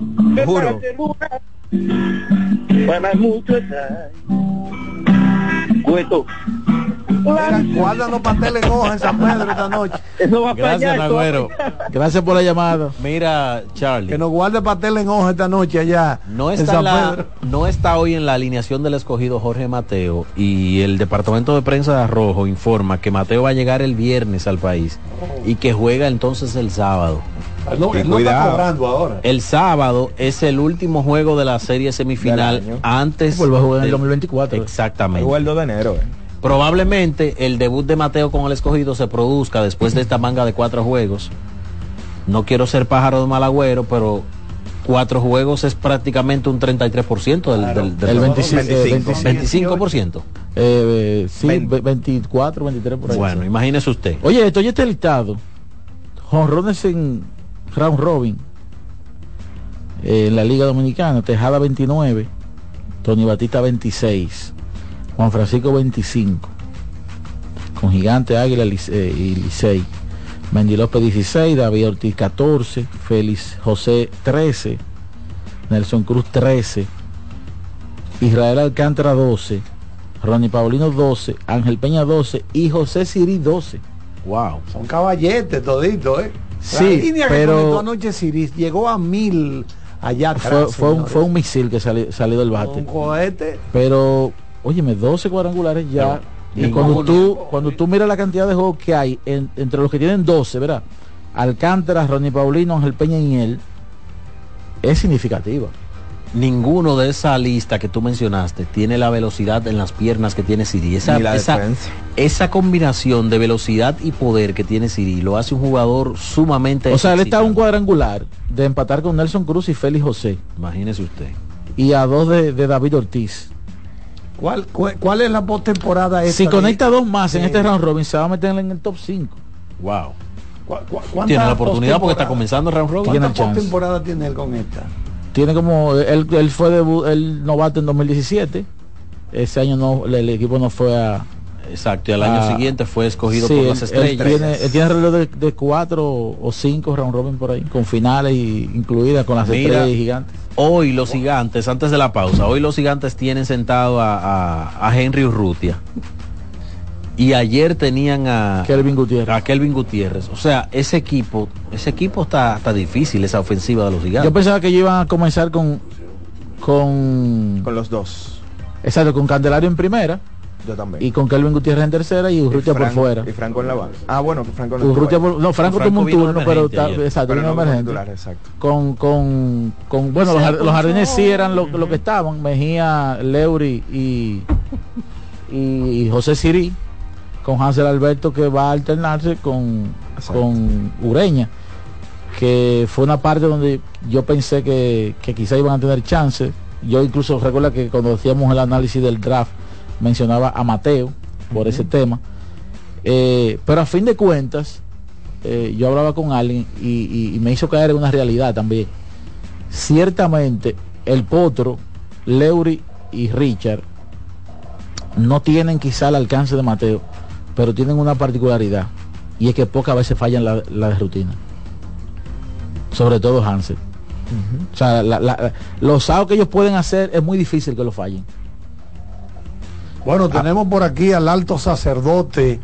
Juro. Luna, para mucho strike. Cueto. Mira, guárdanos pastel en hoja en San Pedro esta noche. Eso va para Gracias, allá. Nagüero. Gracias por la llamada. Mira, Charlie. Que nos guarde pastel en hoja esta noche allá No en está, San la- Pedro. no está hoy en la alineación del escogido Jorge Mateo y el departamento de prensa de Arrojo informa que Mateo va a llegar el viernes al país y que juega entonces el sábado. No, él no está cuidado. cobrando ahora. El sábado es el último juego de la serie semifinal antes Vuelve a jugar en el del- 2024. Exactamente. Igual el 2 de enero. eh. Probablemente el debut de Mateo con el escogido se produzca después de esta manga de cuatro juegos. No quiero ser pájaro de mal agüero, pero cuatro juegos es prácticamente un 33% del, del, del El total. 25, eh, 25. 25%. Eh, eh, sí, Veinte. ve- 24, 23 por ahí. Bueno, imagínese usted. Oye, estoy este listado. Jonrones en round robin. eh, en la Liga Dominicana. Tejada 29. Tony Batista 26. Juan Francisco 25. Con Gigante Águila Lice- eh, y Licey. Mendy López 16. David Ortiz 14. Félix José 13. Nelson Cruz 13. Israel Alcántara 12. Ronnie Paulino 12. Ángel Peña 12. Y José Siri 12. Wow. Son caballetes toditos, ¿eh? La Sí, línea pero- anoche Siris llegó a mil allá atrás. Fue, fue un, fue un misil que salió, salió del bate. Un cohete. Pero, óyeme, 12 cuadrangulares ya. y cuando tú, cuando tú miras la cantidad de juegos que hay en- entre los que tienen 12, ¿verdad? Alcántara, Ronnie Paulino, Ángel Peña y él, es significativa. Ninguno de esa lista que tú mencionaste tiene la velocidad en las piernas que tiene Siri. Esa, esa, combinación de velocidad y poder que tiene Siri lo hace un jugador sumamente O sea, él está a un cuadrangular de empatar con Nelson Cruz y Félix José. Imagínese usted. Y a dos de, de David Ortiz. ¿Cuál, cuál, cuál es la postemporada esta? Si de- conecta dos más en este round robin, se va a meter en el top 5. Wow. ¿Cu- cu- cuánta Tiene la oportunidad porque está comenzando el round robin. Tiene ¿Cuánta el chance. postemporada tiene él con esta? Tiene como, él, él fue el novato en 2017. Ese año no, el, el equipo no fue a... Exacto, y al año Ah, siguiente fue escogido Sí, por él- las él estrellas. tiene, él tiene alrededor de, de cuatro o cinco round robin por ahí, con finales y, incluidas con las Mira, estrellas y gigantes. Hoy los gigantes, antes de la pausa, hoy los gigantes tienen sentado a, a- a Henry Urrutia. Y ayer tenían a Kelvin Gutiérrez. a Kelvin Gutiérrez. O sea, ese equipo, ese equipo está, está difícil, esa ofensiva de los Yo gigantes. pensaba que ellos iban a comenzar con con Con los dos. exacto con Candelario en primera Yo también. Y con Kelvin Gutiérrez en tercera y Urrutia por fuera. Y Franco en la base. Ah, bueno, que Franco Urrutia por- no, Franco tomó un turno, pero está- exacto, Pero vino no como emergente. titular, exacto. Con, con, con bueno, los, los jardines sí eran lo, lo que estaban, Mejía, Leury y, y José Sirí, con Hansel Alberto que va a alternarse con, con Ureña, que fue una parte donde yo pensé que, que quizá iban a tener chance. Yo incluso recuerdo que cuando hacíamos el análisis del draft mencionaba a Mateo por ese tema. Eh, pero a fin de cuentas, eh, yo hablaba con alguien y, y- y me hizo caer en una realidad también. Ciertamente, el Potro, Leury y Richard no tienen quizá el alcance de Mateo, pero tienen una particularidad y es que pocas veces fallan la, la de rutina. Sobre todo Hansel. O sea, la- la- los outs que ellos pueden hacer es muy difícil que lo fallen. Bueno, tenemos por aquí al alto sacerdote,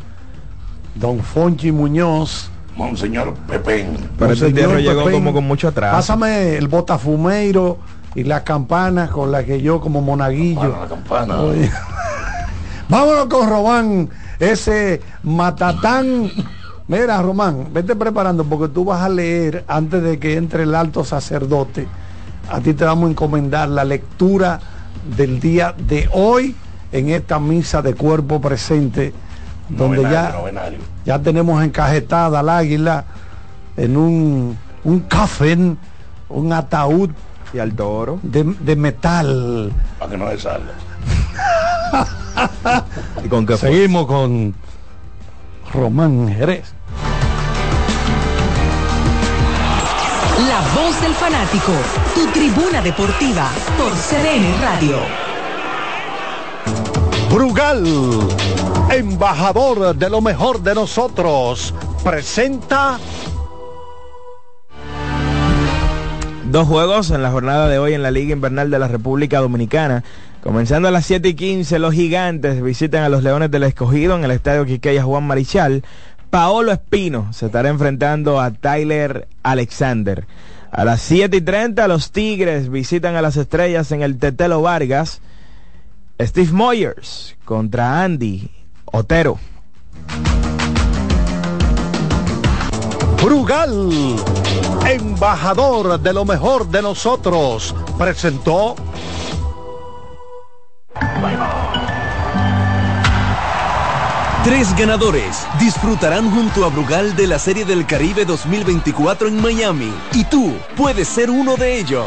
don Fonchi Muñoz. Monseñor Pepén. Pero este Monseñor entierro llegó Pepín, como con mucho atraso. Pásame el botafumeiro y las campanas con las que yo como monaguillo. la campana. Oye. Vámonos con Román, ese matatán. Mira, Román, vete preparando porque tú vas a leer antes de que entre el alto sacerdote. A ti te vamos a encomendar la lectura del día de hoy en esta misa de cuerpo presente, donde Novenario, ya, novenario. ya tenemos encajetada al águila en un, un cafén, un ataúd y al toro de, de metal. Para que no se salga. ¿Y con qué fue? Seguimos con Román Jerez. La voz del fanático, tu tribuna deportiva por CDN Radio. Brugal, embajador de lo mejor de nosotros, presenta Dos juegos en la jornada de hoy en la Liga Invernal de la República Dominicana. Comenzando a las 7 y 15, los gigantes visitan a los Leones del Escogido en el Estadio Quiqueya Juan Marichal. Paolo Espino se estará enfrentando a Tyler Alexander. A las 7 y 30, los Tigres visitan a las Estrellas en el Tetelo Vargas. Steve Moyers contra Andy Otero. Brugal, embajador de lo mejor de nosotros, presentó Tres ganadores disfrutarán junto a Brugal de la Serie del Caribe 2024 en Miami y tú puedes ser uno de ellos.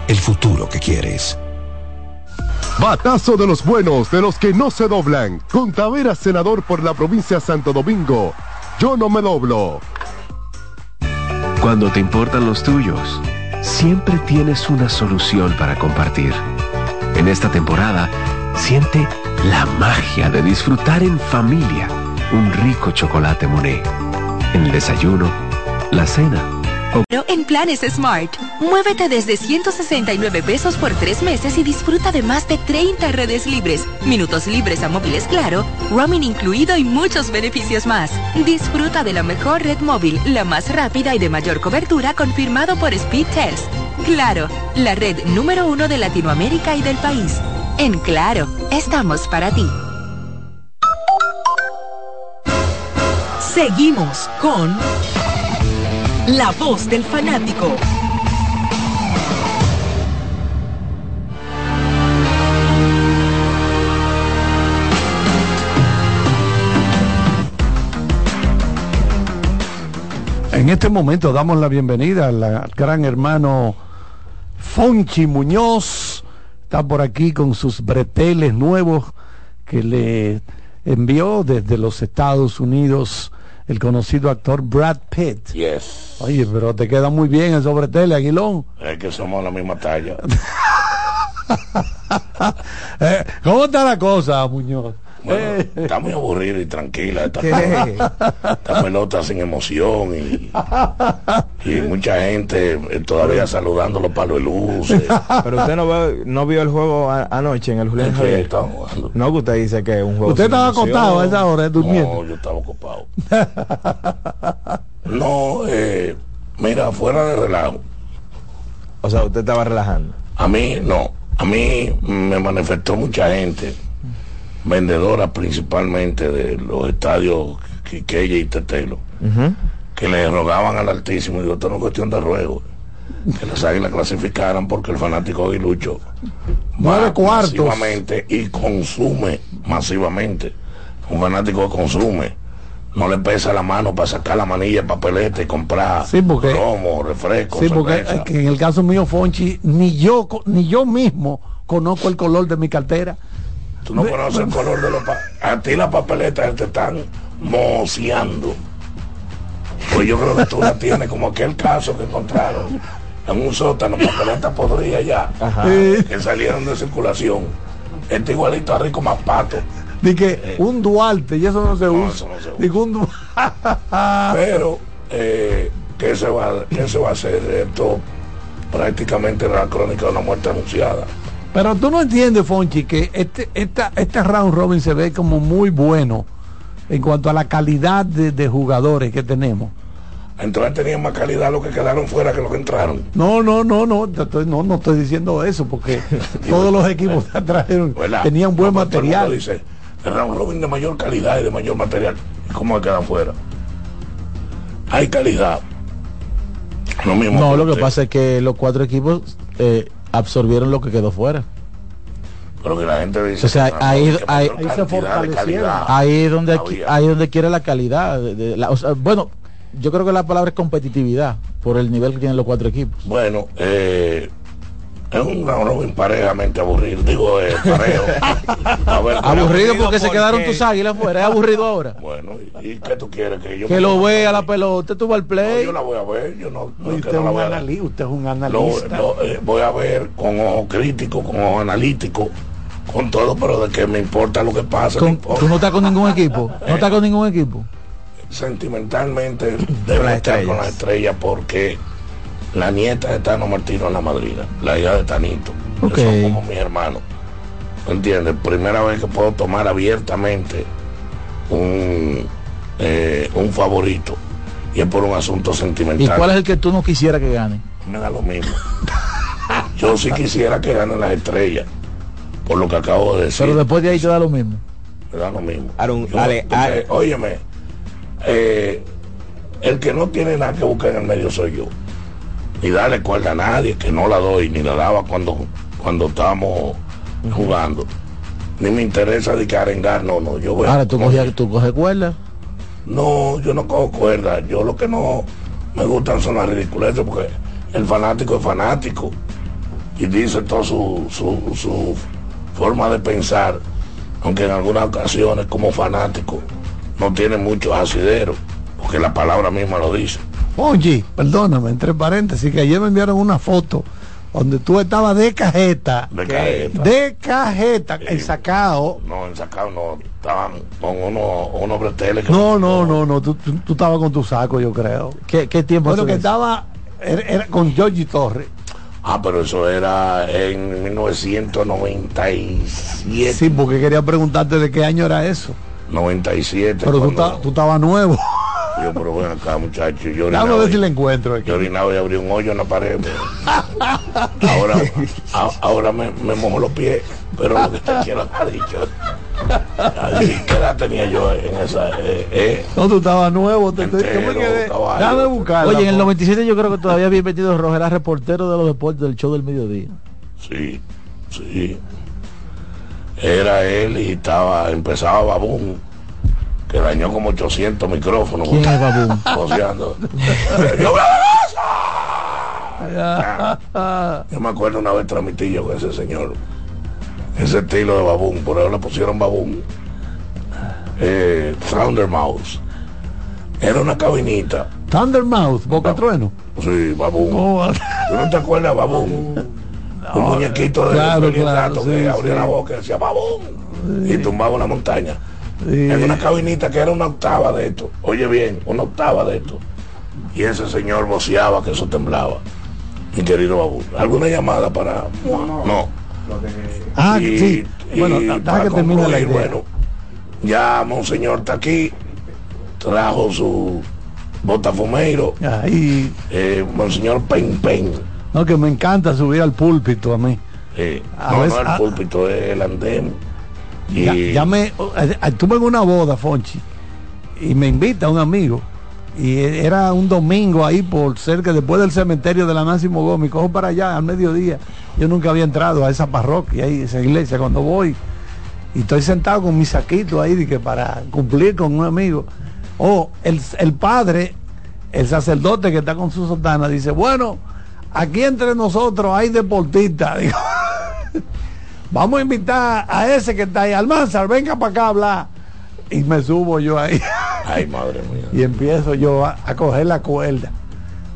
el futuro que quieres. Batazo de los buenos, de los que no se doblan. Con Tavera, senador por la provincia de Santo Domingo. Yo no me doblo. Cuando te importan los tuyos, siempre tienes una solución para compartir. En esta temporada, siente la magia de disfrutar en familia un rico chocolate Monet. En el desayuno, la cena en planes Smart, muévete desde 169 pesos por tres meses y disfruta de más de 30 redes libres, minutos libres a móviles claro, roaming incluido y muchos beneficios más. Disfruta de la mejor red móvil, la más rápida y de mayor cobertura confirmado por Speed Test. Claro, la red número uno de Latinoamérica y del país. En Claro, estamos para ti. Seguimos con La Voz del Fanático. En este momento damos la bienvenida al gran hermano Fonchi Muñoz. Está por aquí con sus breteles nuevos que le envió desde los Estados Unidos el conocido actor Brad Pitt. Yes. Oye, pero te queda muy bien esos breteles, Aguilón. Es que somos la misma talla. Eh, ¿Cómo está la cosa, Muñoz? Bueno, Eh. está muy aburrida y tranquila esta, esta pelota sin emoción y, y mucha gente eh, todavía saludando los palos de luces. Pero usted no, ve- no vio el juego a- anoche en el Julián. No, que usted dice que es un juego. Usted sin estaba emoción. acostado a esa hora, durmiendo. No, yo estaba ocupado. No, eh, mira, fuera de relajo. O sea, usted estaba relajando. A mí, no. A mí me manifestó mucha gente, vendedora principalmente de los estadios Quiqueya y Tetelo, que le rogaban al Altísimo, y digo, esto no es cuestión de ruego, que las águilas clasificaran porque el fanático aguilucho va cuartos. masivamente y consume masivamente. Un fanático que consume. No le pesa la mano para sacar la manilla y comprar Sí, porque- romo, refresco, Sí, porque que en el caso mío, Fonchi, ni yo, ni yo mismo conozco el color de mi cartera. Tú no conoces el color de los A ti las papeletas te están moceando. Pues yo creo que tú la tienes como aquel caso que encontraron en un sótano, papeletas podría ya, Ajá. que salieron de circulación. Este igualito a Rico Mapato. Di que un Duarte, y eso no se usa. Digo, un Du- Pero, eh, ¿qué, se va, ¿qué se va a hacer? Esto prácticamente era la crónica de una muerte anunciada. Pero tú no entiendes, Fonchi, que este, esta, este round robin se ve como muy bueno en cuanto a la calidad de, de jugadores que tenemos. Entonces tenían más calidad los que quedaron fuera que los que entraron. No, no, no, no, estoy- no, no estoy diciendo eso, porque todos los equipos que trajeron ¿verdad? tenían buen No, todo el mundo material. Dice, el round robin de mayor calidad y de mayor material. ¿Y ¿Cómo se quedan fuera? Hay calidad. Lo mismo. No, que lo que pasa es que los cuatro equipos eh, absorbieron lo que quedó fuera. Pero que la gente dice O sea, ahí, ahí, cantidad de calidad. ahí es donde ahí es donde quiere la calidad. de- de la- o sea, bueno, yo creo que la palabra es competitividad por el nivel que tienen los cuatro equipos. Bueno, eh, es un round robin parejamente aburrido. Digo, eh, parejo. A ver, Aburrido porque se quedaron tus águilas fuera. Es aburrido ahora. Bueno, ¿y, y qué tú quieres? Que yo Que lo vea la pelota, tú vas al No, play. yo la voy a ver. Yo no, no Oye, es que usted, no es la un voy a ver. anali- usted es un Lo- analista. lo, eh, voy a ver con ojo crítico, con ojo analítico, con todo, pero de que me importa lo que pasa. me Con- importa. tú no estás con ningún equipo. No estás con ningún equipo. Sentimentalmente debo estar con las estrellas porque la nieta de Tano Martino es la madrina, la hija de Tanito. que Ok. Son como mis hermanos. ¿Me ¿Entiendes? Primera vez que puedo tomar abiertamente un, eh, un favorito. Y es por un asunto ¿Y sentimental. cuál es el que tú no quisieras que gane? me da lo mismo. Yo sí quisiera que ganen las estrellas, por lo que acabo de decir. Pero después de ahí te da lo mismo. me da lo mismo. Aaron, Yo- Ale- porque, Ale- óyeme, eh, el que no tiene nada que buscar en el medio soy yo. Ni darle cuerda a nadie, que no la doy, ni la daba cuando, cuando estábamos jugando. Ni me interesa de que arengar, no, no, yo voy Ahora tú coges, tú coges cuerda. no, yo no cojo cuerda. Yo lo que no me gustan son las ridiculeces porque el fanático es fanático y dice toda su, su, su forma de pensar, aunque en algunas ocasiones como fanático no tiene mucho asidero, porque la palabra misma lo dice. Oye, perdóname, entre paréntesis, que ayer me enviaron una foto donde tú estabas de cajeta. De cajeta. De cajeta, el sacao. No, en sacado no. Estaban con unos unos breteles. que- No, no, no, no, tú, tú, tú estabas con tu saco, yo creo. ¿Qué, qué tiempo Bueno, que eso? estaba era, era con Georgie Torres. Ah, pero eso era en 1997. Sí, porque quería preguntarte de qué año era eso. 97. Pero cuando- tú estabas nuevo. Yo, pero acá, muchacho. Yo Déjame orinaba, ver si le encuentro. aquí. yo orinaba y abrí un hoyo en la pared. pero- ahora a- ahora me, me mojo los pies. Pero lo que te quiero ha dicho. ¿Qué edad tenía yo en esa? Eh, eh, No, tú estabas nuevo. Te, te- yo me Entero, quedé. buscarla. Oye, en el po. 97 yo creo que todavía había metido Rojo, era reportero de los deportes del show del mediodía. Sí, sí. Era él y estaba, empezaba Babún, que dañó como 800 micrófonos. ¿Quién es. Yo, yo me acuerdo una vez transmití yo con ese señor. Ese estilo de Babún, por eso le pusieron Babún. Eh, Mouse. Era una cabinita. Thundermouth, Boca Trueno. Sí, Babún. Oh, ¿Tú no te acuerdas, Babún? Un muñequito de claro, claro, sí, que abría sí. la boca y decía Babún y tumbaba una montaña. Sí. En una cabinita que era una octava de esto. Oye bien, una octava de esto. Y ese señor voceaba que eso temblaba. Mi querido Babún. ¿Alguna llamada para.? No. Ah, Y- sí. y Bueno, deja que termine la idea. Bueno, ya Monseñor está aquí. Trajo su botafumeiro. Ahí. Eh, Monseñor Pen Pen. No, que me encanta subir al púlpito a mí. Sí. A no, veces- no el ah. púlpito, es el andén. Ya, ya me eh, estuve en una boda, Fonchi, y me invita un amigo. Y era un domingo ahí por cerca, después del cementerio de la Máximo Gómez, cojo para allá al mediodía. Yo nunca había entrado a esa parroquia, ahí, esa iglesia, cuando voy. Y estoy sentado con mi saquito ahí, de que para cumplir con un amigo. Oh, el, el padre, el sacerdote que está con su sotana, dice, bueno, aquí entre nosotros hay deportistas. Digo, Vamos a invitar a ese que está ahí, Almanzar, venga para acá a hablar. Y me subo yo ahí. Ay, madre mía. Y empiezo yo a, a coger la cuerda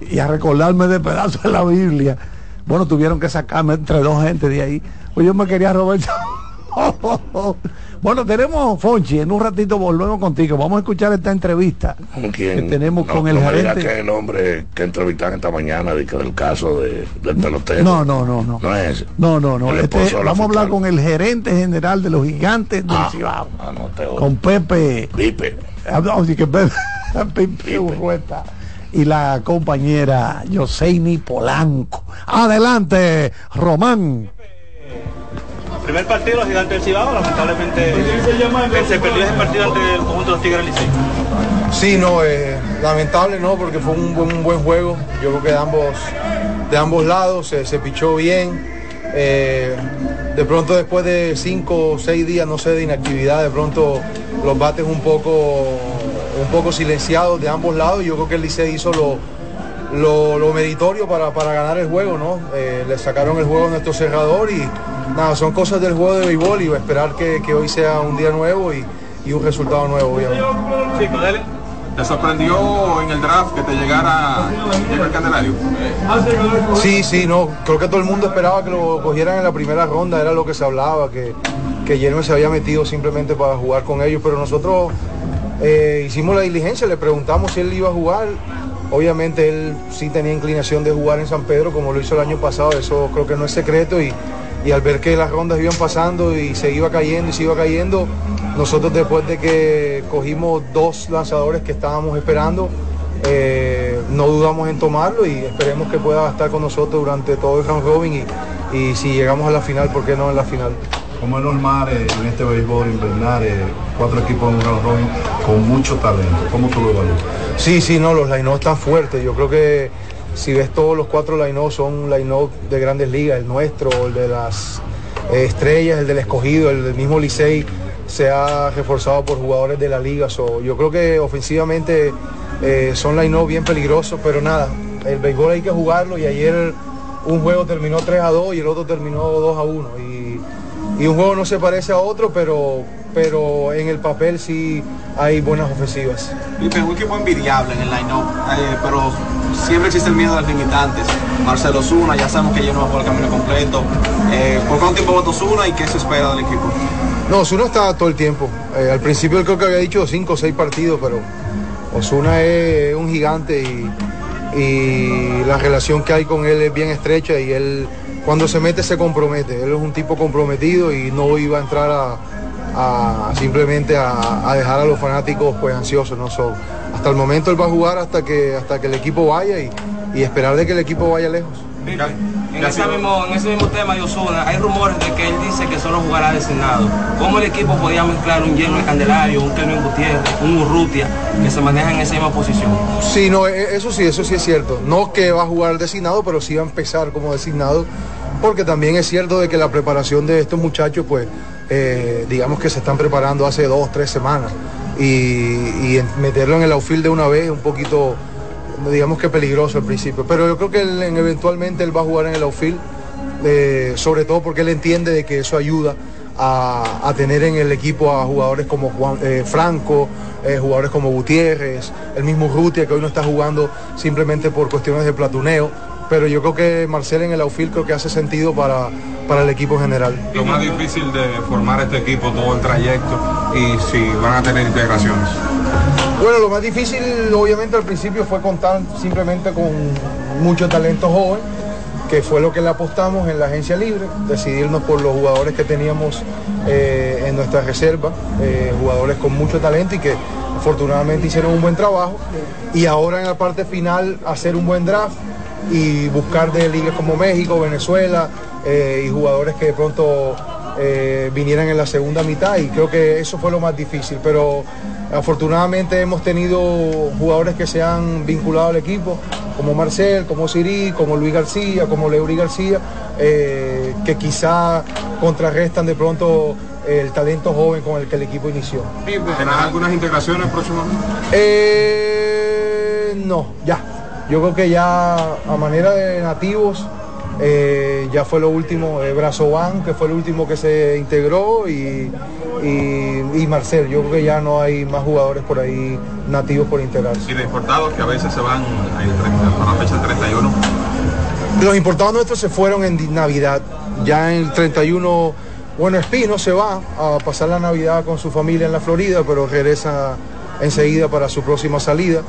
y a recordarme de pedazos de la Biblia. Bueno, tuvieron que sacarme entre dos gente de ahí. Pues yo me quería robar. bueno, tenemos Fonchi, en un ratito volvemos contigo. Vamos a escuchar esta entrevista que tenemos No, con el no gerente. que el hombre que entrevistaron esta mañana de que del caso de, del pelotero. No, no, no, no. No es. No, no, no. Este- vamos a hablar con el gerente general de los gigantes del Ah, Cibao. ah, no te. Con Pepe. Pipe. Hablamos de que Pepe, Pepe Urrueta y la compañera Yoseini Polanco. Adelante, Román. Primer partido, los gigantes del Cibao, lamentablemente se perdió ese partido ante el conjunto de los Tigres Licey. Sí, no, eh, lamentable no, porque fue un buen, un buen juego. Yo creo que de ambos, de ambos lados se, se pichó bien. Eh, de pronto después de cinco o seis días, no sé, de inactividad, de pronto los bates un poco, un poco silenciados de ambos lados. Yo creo que el Licey hizo lo, lo, lo meritorio para, para ganar el juego, ¿no? Eh, le sacaron el juego a nuestro cerrador y nada, son cosas del juego de béisbol y esperar que, que hoy sea un día nuevo y, y un resultado nuevo, obviamente. Dale. ¿Te sorprendió en el draft que te llegara el Candelario? Sí, sí, no, creo que todo el mundo esperaba que lo cogieran en la primera ronda, era lo que se hablaba, que, que Yerme se había metido simplemente para jugar con ellos, pero nosotros eh, hicimos la diligencia, le preguntamos si él iba a jugar, obviamente él sí tenía inclinación de jugar en San Pedro como lo hizo el año pasado, eso creo que no es secreto y, al ver que las rondas iban pasando y se iba cayendo y se iba cayendo, nosotros después de que cogimos dos lanzadores que estábamos esperando, eh, no dudamos en tomarlo y esperemos que pueda estar con nosotros durante todo el round robin y, y si llegamos a la final, ¿por qué no en la final? Como es normal eh, en este béisbol invernal, eh, cuatro equipos en un round robin con mucho talento. ¿Cómo tú lo evalúas? Sí, sí, no, los line están fuertes. Yo creo que si ves todos los cuatro line son line de grandes ligas, el nuestro, el de las eh, estrellas, el del escogido, el del mismo Licey se ha reforzado por jugadores de la liga. So, yo creo que ofensivamente eh, son line bien peligrosos, pero nada, el béisbol hay que jugarlo y ayer un juego terminó 3 a 2 y el otro terminó 2 a 1. Y, y un juego no se parece a otro, pero pero en el papel sí hay buenas ofensivas. Felipe, un equipo envidiable en el line-up, eh, pero siempre existe el miedo de los limitantes. Marcelo Zuna, ya sabemos que ya no va por el camino completo. Eh, ¿Por cuánto tiempo votó Zuna y qué se espera del equipo? No, Osuna está todo el tiempo. Eh, al principio creo que había dicho cinco o seis partidos, pero Osuna es un gigante y, y la relación que hay con él es bien estrecha y él cuando se mete se compromete. Él es un tipo comprometido y no iba a entrar a, a simplemente a, a, dejar a los fanáticos pues ansiosos. ¿no? So, hasta el momento él va a jugar hasta que, hasta que el equipo vaya y, y esperar de que el equipo vaya lejos. En ese, mismo, en ese mismo tema de Osuna, hay rumores de que él dice que solo jugará designado. ¿Cómo el equipo podía mezclar un Yerno de Candelario, un Kelvin Gutiérrez, un Urrutia, que se maneja en esa misma posición? Sí, no, eso sí, eso sí es cierto. No que va a jugar designado, pero sí va a empezar como designado, porque también es cierto de que la preparación de estos muchachos, pues, eh, digamos que se están preparando hace dos, tres semanas. Y, meterlo en el outfield de una vez un poquito digamos que peligroso al principio, pero yo creo que eventualmente él va a jugar en el outfield, eh, sobre todo porque él entiende de que eso ayuda a, tener en el equipo a jugadores como eh, Franco, jugadores como Gutiérrez, el mismo Rutia que hoy no está jugando simplemente por cuestiones de platuneo, pero yo creo que Marcel en el outfield creo que hace sentido para, para el equipo general. Lo más difícil de formar este equipo, todo el trayecto y si van a tener integraciones. Bueno, lo más difícil obviamente al principio fue contar simplemente con mucho talento joven, que fue lo que le apostamos en la agencia libre, decidirnos por los jugadores que teníamos eh, en nuestra reserva, eh, jugadores con mucho talento y que afortunadamente hicieron un buen trabajo. Y ahora en la parte final hacer un buen draft y buscar de ligas como México, Venezuela eh, y jugadores que de pronto eh, vinieran en la segunda mitad y creo que eso fue lo más difícil, pero afortunadamente hemos tenido jugadores que se han vinculado al equipo, como Marcel, como Siri, como Luis García, como Leury García, eh, que quizá contrarrestan de pronto el talento joven con el que el equipo inició. ¿Tendrán algunas integraciones próximamente? Eh, no, ya. Yo creo que ya a manera de nativos eh, ya fue lo último, eh, Brazo Van, que fue el último que se integró, y, y, y, Marcel. Yo creo que ya no hay más jugadores por ahí nativos por integrarse. ¿Y de importados que a veces se van a la fecha del 31? Los importados nuestros se fueron en Navidad. Ya en el 31, bueno, Espino se va a pasar la Navidad con su familia en la Florida, pero regresa enseguida para su próxima salida.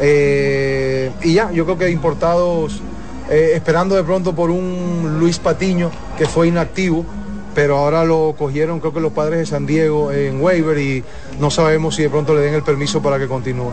Eh, y ya, yo creo que importados eh, esperando de pronto por un Luis Patiño que fue inactivo, pero ahora lo cogieron creo que los padres de San Diego en waiver y no sabemos si de pronto le den el permiso para que continúe.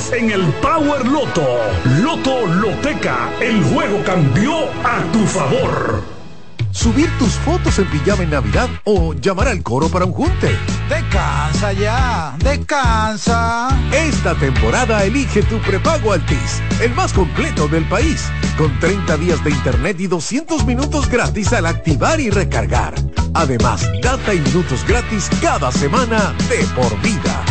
en el Power Loto. Loto Loteca, el juego cambió a tu favor. Subir tus fotos en pijama en Navidad o llamar al coro para un junte. Descansa ya, descansa. Esta temporada elige tu prepago Altis, el más completo del país, con 30 días de internet y 200 minutos gratis al activar y recargar. Además, data y minutos gratis cada semana de por vida.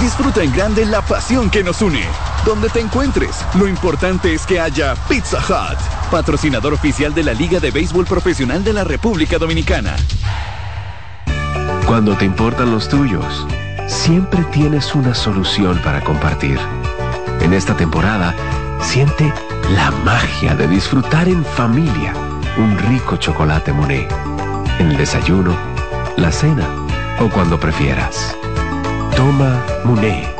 Disfruta en grande la pasión que nos une. Donde te encuentres, lo importante es que haya Pizza Hut, patrocinador oficial de la Liga de Béisbol Profesional de la República Dominicana. Cuando te importan los tuyos, siempre tienes una solución para compartir. En esta temporada, siente la magia de disfrutar en familia un rico chocolate Monet. En el desayuno, la cena o cuando prefieras. Toma Monet.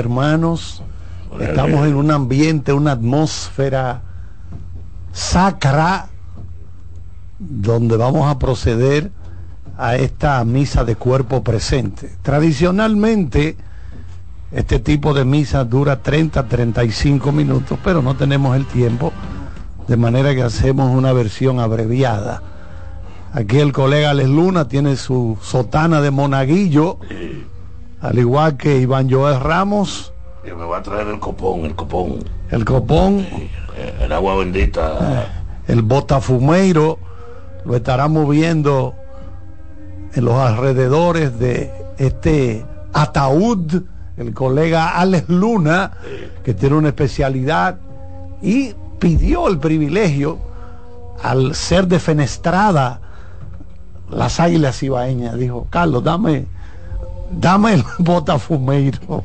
Hermanos, estamos en un ambiente, una atmósfera sacra donde vamos a proceder a esta misa de cuerpo presente. Tradicionalmente, este tipo de misa dura 30, 35 minutos, pero no tenemos el tiempo, de manera que hacemos una versión abreviada. Aquí el colega Les Luna tiene su sotana de monaguillo, al igual que Iván Joel Ramos. Yo me voy a traer el copón, el copón. El copón. El agua bendita. El botafumeiro lo estaremos viendo en los alrededores de este ataúd, el colega Alex Luna, que tiene una especialidad y pidió el privilegio al ser defenestrada las águilas ibaeñas. Dijo, Carlos, dame, dame el botafumeiro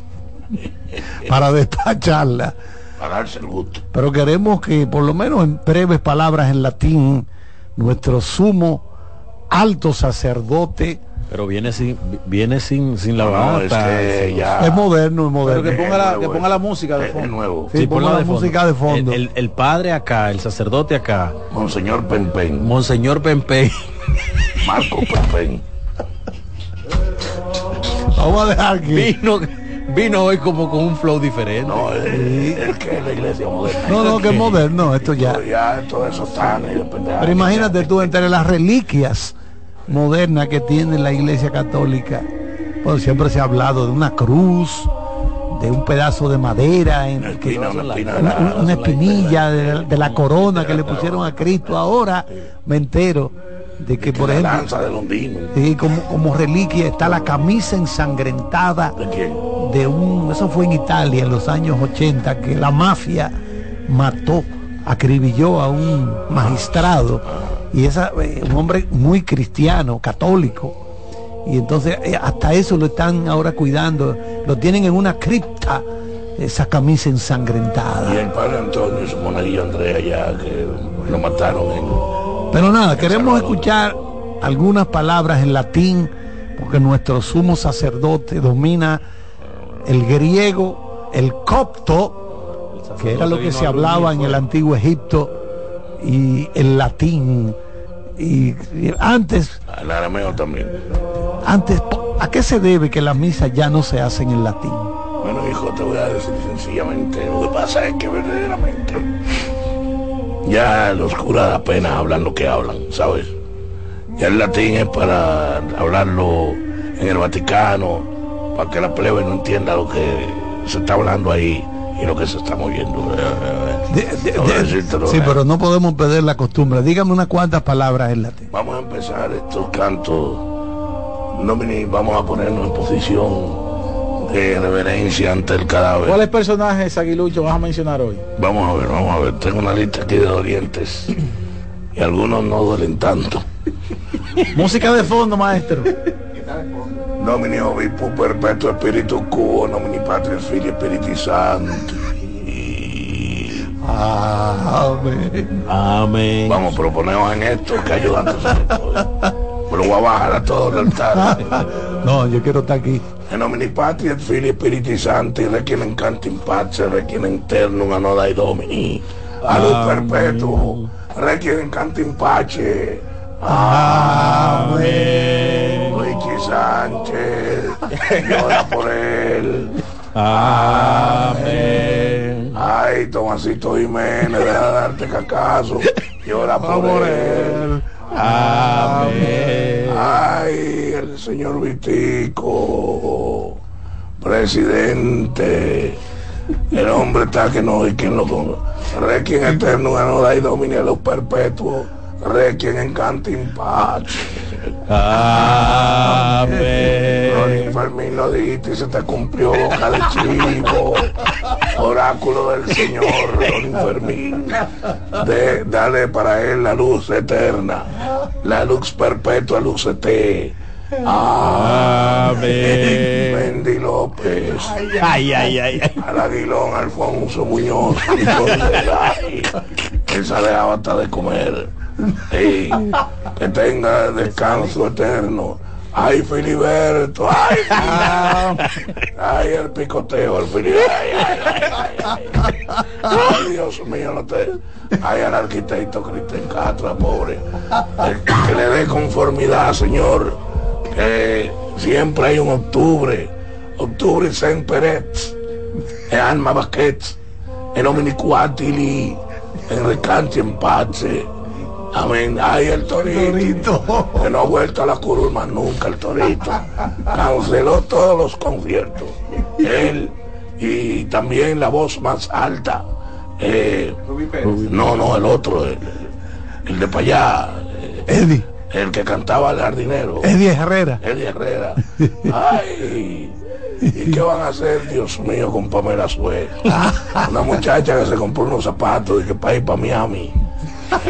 para despacharla. Para darse el gusto. Pero queremos que, por lo menos en breves palabras en latín, nuestro sumo alto sacerdote. Pero viene sin, viene sin, sin la No, no, es que ya- Es moderno, es moderno. Pero que ponga la, que ponga la música de es fondo. nuevo. Sí, ponga la de música de fondo. El, el- el padre acá, el sacerdote acá. Monseñor Penpen. Monseñor Pempe. Marco Penpen. Vamos a dejar. Vino, vino hoy como con un flow diferente. No, es, que la iglesia moderna. No, no, que es moderno, esto ya. Pero ya todo eso está y depende de- Pero imagínate tú entre las reliquias modernas que tiene la iglesia católica. Bueno, siempre se ha hablado de una cruz, de un pedazo de madera, en el que- espina, una espina espinilla de, de la corona que le pusieron a Cristo. Ahora me entero de que, por la ejemplo, lanza de Londino. sí, como, como reliquia está la camisa ensangrentada ¿De quién? de un, eso fue en Italia en los años 80, que la mafia mató, acribilló a un magistrado, y esa, eh, un hombre muy cristiano, católico, y entonces eh, hasta eso lo están ahora cuidando, lo tienen en una cripta, esa camisa Y ensangrentada. el padre Antonio y su monaguillo Andrea ya que lo mataron en Pero nada, queremos escuchar algunas palabras en latín, porque nuestro sumo sacerdote domina el griego, el copto, que era lo que se hablaba en el antiguo Egipto, y el latín. Y, y antes, el arameo también. antes, ¿a qué se debe que las misas ya no se hacen en latín? Bueno, hijo, te voy a decir sencillamente, lo que pasa es que verdaderamente ya los curas apenas hablan lo que hablan, ¿sabes? Ya el latín es para hablarlo en el Vaticano, para que la plebe no entienda lo que se está hablando ahí y lo que se está moviendo. De- de- Voy a de- decírtelo, sí, eh. pero no podemos perder la costumbre. Dígame unas cuantas palabras en latín. Vamos a empezar estos cantos. Nomini, vamos a ponernos en posición de reverencia ante el cadáver. ¿Cuáles personajes aguilucho vas a mencionar hoy? Vamos a ver, vamos a ver. Tengo una lista aquí de orientes y algunos no duelen tanto. Música de fondo, maestro. Nomini obispo perpetuo espíritu cubo, nomini patria filii spiritus santo. Amén. Amén. Vamos, proponemos en esto que ayudando. Pero voy a bajar a todo el altar. No, yo quiero estar aquí. En nomini patria et filii spiritus sancti requiem in cantim pace requiem in ternum anodai domini a luz perpetuo requiem in cantim pace Amén Luigi Sánchez llora por él Amén. Ay, Tomasito Jiménez, deja de darte cacazo. Llora por él. Amén. Ay, el señor Vitico, presidente. El hombre está que no hay quien lo ponga. Requiem eterno no da y domine los perpetuos. Requiem en cantin pace. Amén. Ronnie Fermín lo dijiste y se te cumplió boca de chivo. Oráculo del Señor, Ronnie Fermín. De, dale para él la luz eterna. La luz perpetua, luz eterna. Amén. Mendy López. Ay, ay, ay. ay. Al Aguilón, Alfonso Muñoz. Ay, Esa dejaba hasta de comer. Ey, que tenga descanso eterno. Ay, Filiberto. Ay, ay, el picoteo, el Filiberto. Ay, ay, ay, Dios mío, no te. Ay, al arquitecto Cristian Castro, pobre. Que le dé conformidad, Señor. Siempre hay un octubre. Octubre Saint Pérez. E Alma Baquet. En Omini Quatili. En Recanti en Pace. Amén. Ay, el torito. Que no ha vuelto a la más nunca el torito. Canceló todos los conciertos. Él y también la voz más alta. Eh, no, no, el otro, el, el de para allá. eh, Eddie. El que cantaba el jardinero. Eddie Herrera. Eddie Herrera. Ay. ¿Y qué van a hacer, Dios mío, con Pamela Suez? Una muchacha que se compró unos zapatos y que para ir para Miami.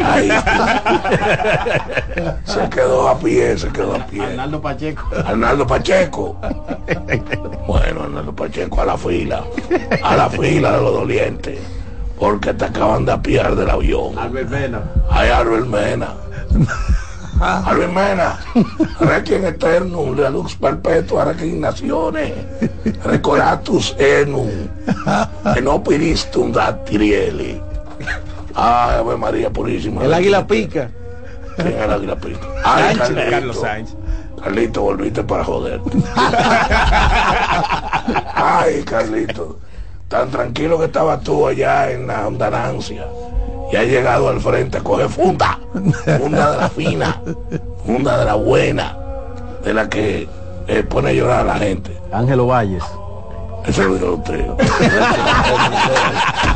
Ay. se quedó a pie, se quedó a pie. Arnaldo Pacheco. Arnaldo Pacheco. Bueno, Arnaldo Pacheco a la fila. A la fila de los dolientes. Porque te acaban de apiar del avión. Albert Mena. Ay, Albert Mena. Albert Mena. Requiem eternum, la luz perpetua, resignaciones. Recoratus enum. Enopiristum datirieli. Ay, Ave María Purísima. El águila pica. ¿Quién es el águila pica? Ay, Sánchez, Carlito. Carlos Sainz. Carlito, volviste para joder. Ay, Carlito. Tan tranquilo que estabas tú allá en la ondanancia. Y has llegado al frente a coger funda. Funda de la fina. Funda de la buena. De la que eh, pone a llorar a la gente. Ángelo Valles. Eso lo dijo usted.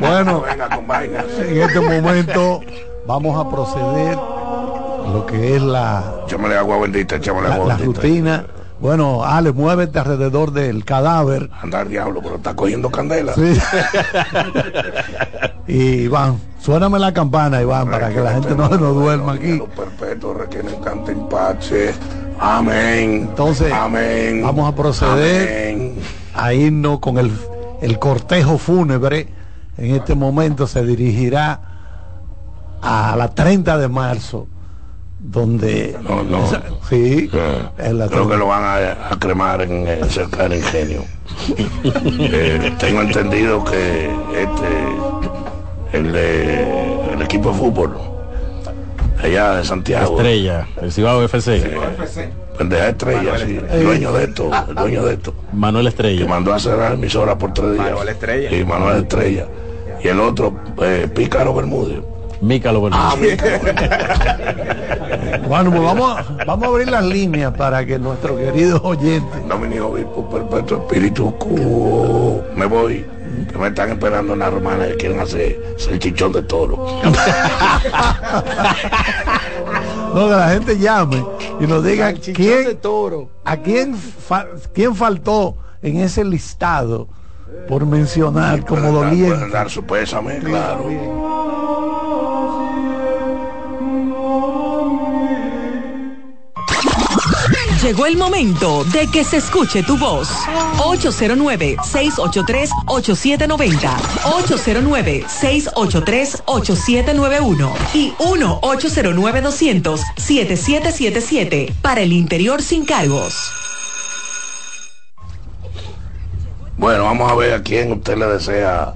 Bueno, Venga con vainas. en este momento vamos a proceder a lo que es la, Échamele agua bendita, échamele la, agua la bendita. rutina. Bueno, Ale, muévete alrededor del cadáver. Andar diablo, pero está cogiendo candela. Sí. y Iván, suéname la campana, Iván, para que la gente no, no duerma aquí. Perpetuo requieren canta en pace. Amén. Entonces, Amén. vamos a proceder Amén. a irnos con el, el cortejo fúnebre. En este momento se dirigirá a la 30 de marzo, donde... No, no. Esa- sí, Eh, creo 30. que lo van a, a cremar en, eh, cerca del ingenio. Eh, tengo entendido que este el, de- el equipo de fútbol allá de Santiago Estrella. El Cibao FC. pendeja estrella sí, el dueño de esto el dueño de esto Manuel que Estrella. mandó a cerrar la emisora por tres días Manuel Estrella. y Manuel Estrella y el otro eh, Pícaro Bermúdez Mícalo ah, Bermúdez. Bueno, pues vamos, a- vamos a abrir las líneas para que nuestros queridos oyentes... Dominico Obispo Perpetuo Espíritu Cubo. Me voy. Que me están esperando en la romana que quieren hacer el chichón de toro. No, que la gente llame y nos diga quién, a quién, fa- quién faltó en ese listado por mencionar como doliente. pueden dar su pésame, claro. Llegó el momento de que se escuche tu voz. 809-683-8790. 809-683-8791. Y 1-809-200-7777. Para el interior sin cargos. Bueno, vamos a ver a quién usted le desea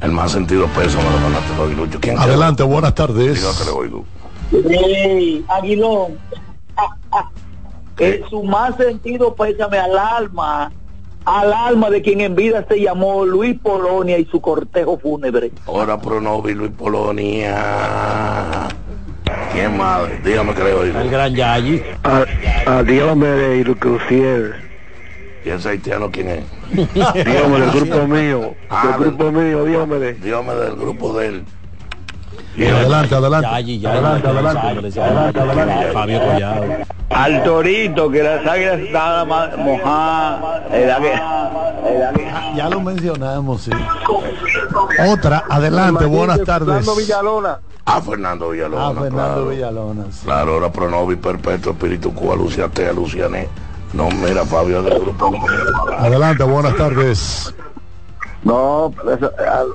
el más sentido pésame de los fanáticos de Aguilucho. ¿Quién Adelante, buenas tardes. Diga que le oigo. Ey, Aguilón. Que su más sentido pésame al alma, al alma de quien en vida se llamó Luis Polonia y su cortejo fúnebre. Ahora Pronovi, Luis Polonia. ¿Quién más? Dígame que le oigo. El gran Yayi. Adiós, de Irucrucier. ¿Y ese haitiano quién es? Dígame del grupo mío. Ah, Del grupo mío, dígame. Dígame del grupo de él. Adelante, adelante. Adelante, adelante. Adelante, adelante. Fabio Collado. Al torito, que las águilas más mojadas. Ya lo mencionamos, sí. Otra, adelante, buenas tardes. Villalona. Ah, Fernando Villalona. Ah, Fernando claro. Villalona. sí. Claro, ahora Pronovi, Perpetuo, Espíritu Cuba, Luciatea, Luciané. No, mira, Fabio del grupo. Adelante, buenas tardes. No,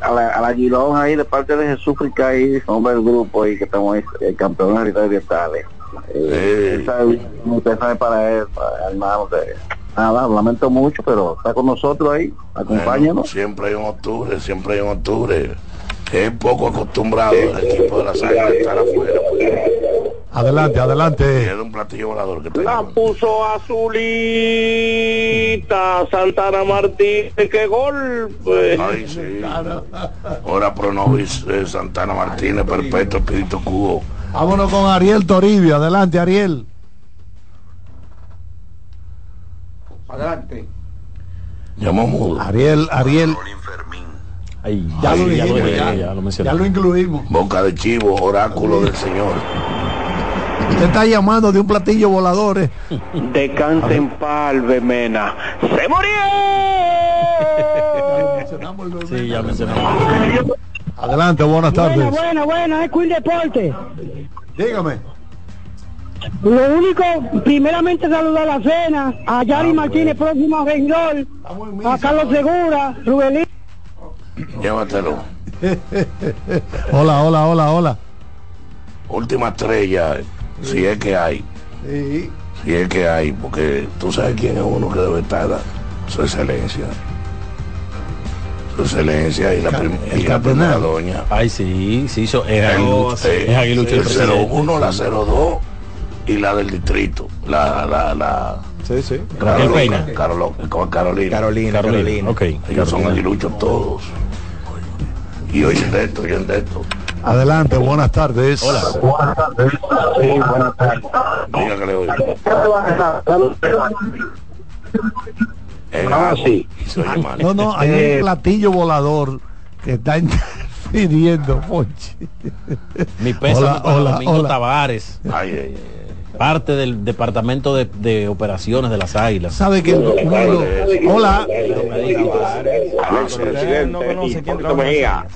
al, al Aguilón ahí de parte de Jesús Fricay, hombre del grupo y que estamos ahí, eh, campeones ahorita orientales. Eh, sabe, usted sabe para él, para, hermano, que nada, lamento mucho, pero está con nosotros ahí, acompáñanos. Bueno, siempre hay un octubre, siempre hay un octubre. Es poco acostumbrado el equipo de las águilas a estar afuera. pues. Adelante, adelante. Es un platillo volador que La puso azulita Santana Martínez, qué golpe. Ay, sí. Ahora Pronovis, eh, Santana Martínez, Perpetuo, Espíritu Cubo. Vámonos con Ariel Toribio. Adelante, Ariel. Adelante. Llamó mudo. Ariel, Ariel. Ay, Ya lo ya, dijimos, lo, ya. ya lo Ya mencioné. lo incluimos. Boca de chivo, oráculo del Señor. Usted está llamando de un platillo volador. eh. Descansa en paz, Mena. ¡Se murió! Sí, ya mencionamos. Adelante, buenas tardes. Buena, buena, buena, es Queen Deporte. Dígame. Lo único, primeramente saludar a la cena, a Yari Martínez, próximo regidor, a Carlos Segura, Rubelín. Llévatelo. hola, hola, hola, hola. Última estrella, si es que hay. Sí. Si es que hay, porque tú sabes quién es uno que debe estar, su excelencia. Su excelencia y la, prim- y la primera doña. Ay, sí, sí, eso es, El- aguilucho, es aguilucho el el presidente. 01, la 02 y la del distrito. La, la, la. Sí, sí. Carolo- como Carolina. Carolina, Carolina. Ok. Ellos son aguiluchos todos. Y oyen de esto, oyen de esto. Adelante, buenas tardes. Hola. Buenas tardes. Sí, buenas tardes. Diga que le oigo. Ah, sí. No, no, hay Eh, un platillo volador que está interfiriendo, Fonchi. Mi pésame Hola, para hola, Domingo hola. Tavares, Ay, ay, ay. parte del departamento de, de operaciones de las águilas. ¿Sabe que uno lo-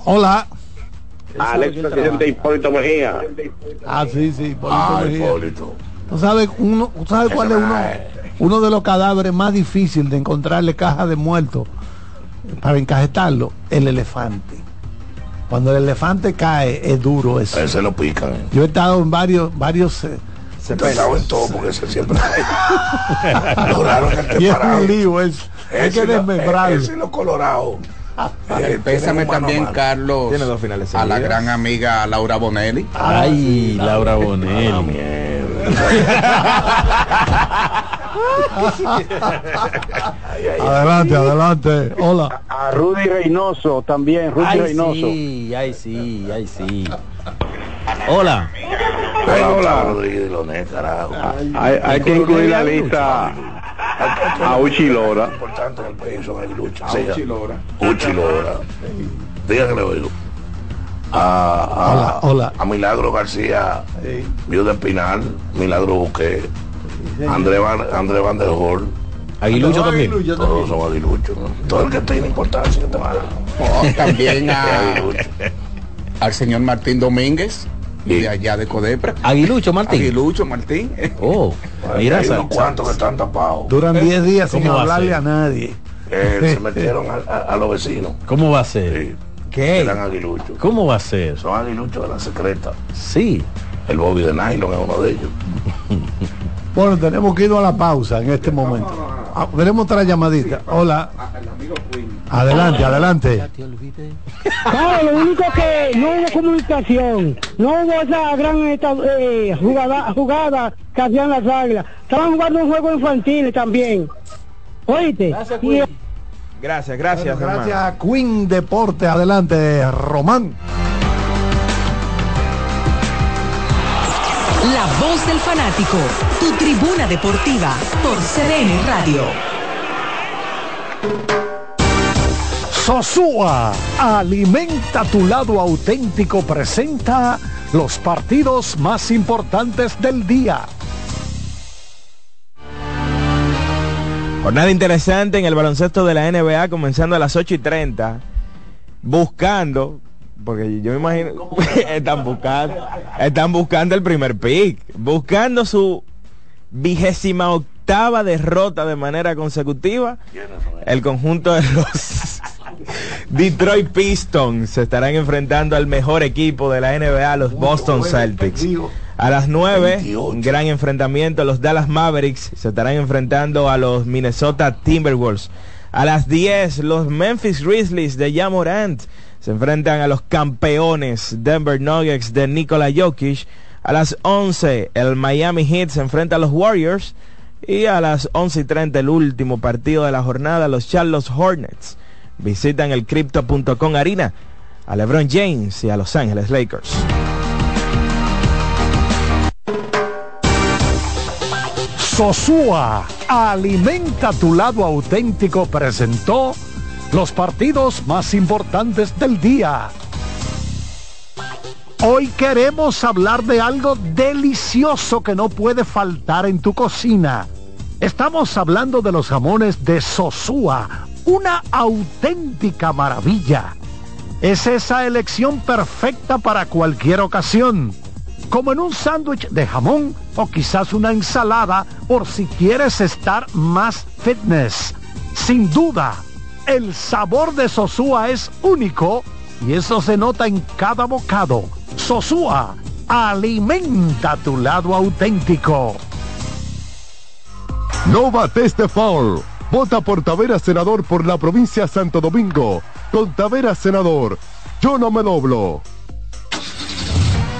Hola, Alex presidente presidente Hipólito Mejía. Ah, sí, sí, Hipólito Ah, Mejía. Hipólito. ¿Tú sabes, uno, ¿tú sabes cuál es uno, uno de los cadáveres más difíciles de encontrarle caja de muertos para encajetarlo? El elefante. Cuando el elefante cae, es duro eso. A ese lo pican. eh. Yo he estado en varios, varios eh, Se pensaba en todo porque ese siempre. Lo raro que esté y es parado. un lío eso. Hay que lo- desmembrarlo. ese y los colorados. Eh, Pésame también, mano. Carlos, Tiene dos finales a la gran amiga Laura Bonelli. Ay, Laura Bonelli. Adelante, adelante. Hola. A Rudy Reynoso también, Rudy Ay, Reynoso. sí, ay, sí, ay, sí. Hola. Lonet, carajo. Hay, hay que incluir la lista a Uchi Lora. Importante en el país son aguiluchos. A Uchi Lora. Uchi Lora. Diga que le oigo. A, a, Hola, hola. a Milagro García, Viuda Espinal, Milagro Buque, André Van, André Van der. Aguilucho también. Todos son aguiluchos. ¿no? Todo el que tiene importancia que te manda. Oh, también a- Aguilucho. al señor Martín Domínguez, de allá de Codepra. Aguilucho Martín. Aguilucho Martín. Oh, mira, Hay unos cuantos que están tapados. Duran 10 días sin ¿Cómo va a hablarle ser? a nadie. Eh, se metieron a, a- a los vecinos. ¿cómo va a ser? Sí. ¿Qué? Eran aguiluchos. ¿Cómo va a ser? Son aguiluchos de la secreta. Sí. El Bobby de Nylon es uno de ellos. Bueno, tenemos que ir a la pausa en este momento. Ah, tenemos otra llamadita. Hola. Adelante, adelante. Claro, lo único que no hubo comunicación, no hubo esa gran esta, eh, jugada, jugada que hacían las águilas. Estaban jugando un juego infantil también. ¿Oíste? Gracias, gracias, Bueno, gracias a Queen Deporte. Adelante, Román. La voz del fanático, tu tribuna deportiva por CDN Radio. Sosúa, alimenta tu lado auténtico, presenta los partidos más importantes del día. Jornada interesante en el baloncesto de la NBA comenzando a las 8 y 30. Buscando, porque yo me imagino, están buscando, están buscando el primer pick, buscando su vigésima octava derrota de manera consecutiva. El conjunto de los Detroit Pistons se estarán enfrentando al mejor equipo de la NBA, los Boston Celtics. A las 9, un gran enfrentamiento, los Dallas Mavericks se estarán enfrentando a los Minnesota Timberwolves. A las 10, los Memphis Grizzlies de Jamorant se enfrentan a los campeones Denver Nuggets de Nikola Jokic. A las 11, el Miami Heat se enfrenta a los Warriors. Y a las 11 y 30, el último partido de la jornada, los Charlotte Hornets visitan el Crypto.com Arena a LeBron James y a Los Ángeles Lakers. Sosúa, alimenta tu lado auténtico, presentó los partidos más importantes del día. Hoy queremos hablar de algo delicioso que no puede faltar en tu cocina. Estamos hablando de los jamones de Sosúa, una auténtica maravilla. Es esa elección perfecta para cualquier ocasión, como en un sándwich de jamón o quizás una ensalada por si quieres estar más fitness. Sin duda, el sabor de Sosúa es único y eso se nota en cada bocado. Sosúa, alimenta tu lado auténtico. No bates de foul. Vota por Tavera Senador por la provincia Santo Domingo. Con Tavera Senador, yo no me doblo.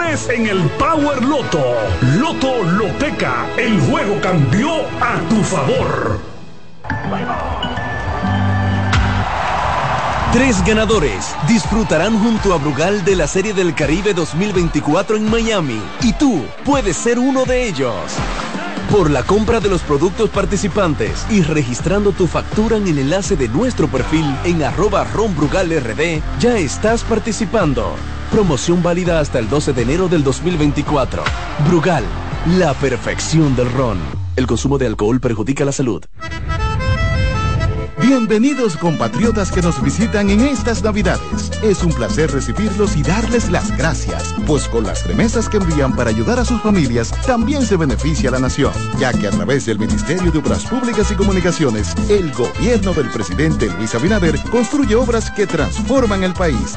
en el Power Loto. Loto Loteca, el juego cambió a tu favor. Tres ganadores disfrutarán junto a Brugal de la Serie del Caribe 2024 en Miami y tú puedes ser uno de ellos. Por la compra de los productos participantes y registrando tu factura en el enlace de nuestro perfil en arroba ronbrugalrd, ya estás participando. Promoción válida hasta el 12 de enero del 2024. Brugal, la perfección del ron. El consumo de alcohol perjudica la salud. Bienvenidos compatriotas que nos visitan en estas Navidades. Es un placer recibirlos y darles las gracias, pues con las remesas que envían para ayudar a sus familias también se beneficia la nación, ya que a través del Ministerio de Obras Públicas y Comunicaciones, el gobierno del presidente Luis Abinader construye obras que transforman el país.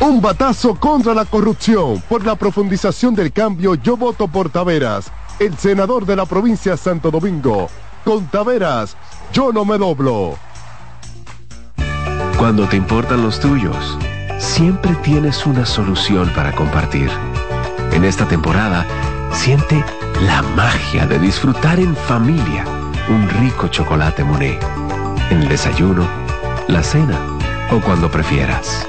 Un batazo contra la corrupción. Por la profundización del cambio, yo voto por Taveras, el senador de la provincia de Santo Domingo. Con Taveras, yo no me doblo. Cuando te importan los tuyos, siempre tienes una solución para compartir. En esta temporada, siente la magia de disfrutar en familia un rico chocolate Monet. En el desayuno, la cena o cuando prefieras.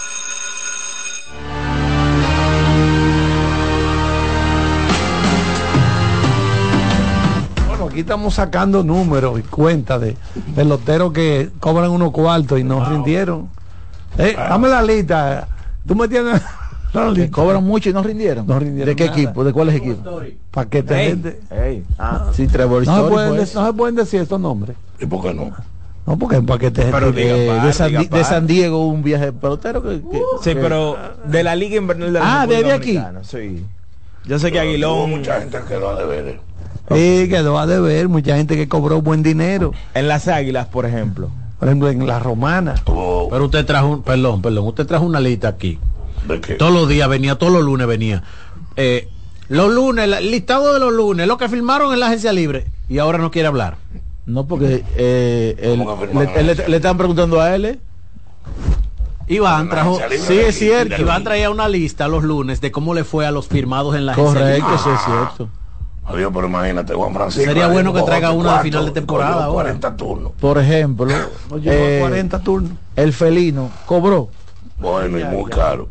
Aquí estamos sacando números y cuentas de peloteros que cobran unos cuartos y no rindieron. Eh, dame la lista. Tú me tienes. Que cobran mucho y no rindieron. No rindieron ¿De qué nada. equipo? ¿De cuáles equipos? Paquete Ey, gente. ey. Ah, sí, Trevor No se, pueden, pues. de- no se pueden decir estos nombres. ¿Y por qué no? No, porque en paquete gente. Pero diga Eh, par, de San de San Diego un viaje de pelotero que, que- Sí, que- pero de la Liga Invernal de la Ah, República ¿de aquí? Sí. Yo sé que Pero Aguilón. hubo mucha gente que quedó a deber. Sí, quedó a deber. Mucha gente que cobró buen dinero. En las Águilas, por ejemplo. Por ejemplo, en la romana. Pero usted trajo, un, perdón, perdón, usted trajo una lista aquí. ¿De qué? Todos los días venía, todos los lunes venía. Eh, los lunes, el listado de los lunes, lo que firmaron en la agencia libre. Y ahora no quiere hablar. No, porque eh, él- ¿Cómo que firmaron le, le- le están preguntando a él. ¿eh? Iván trajo, sí es cierto, Iván traía una lista los lunes de cómo le fue a los firmados en la agencia Correcto, libre. sí es cierto. Adiós, pero imagínate, Juan Francisco. Sería bueno que traiga una de final de temporada ahora. 40 turnos. Por ejemplo, eh, a 40 turnos. el felino cobró. Bueno, y muy caro.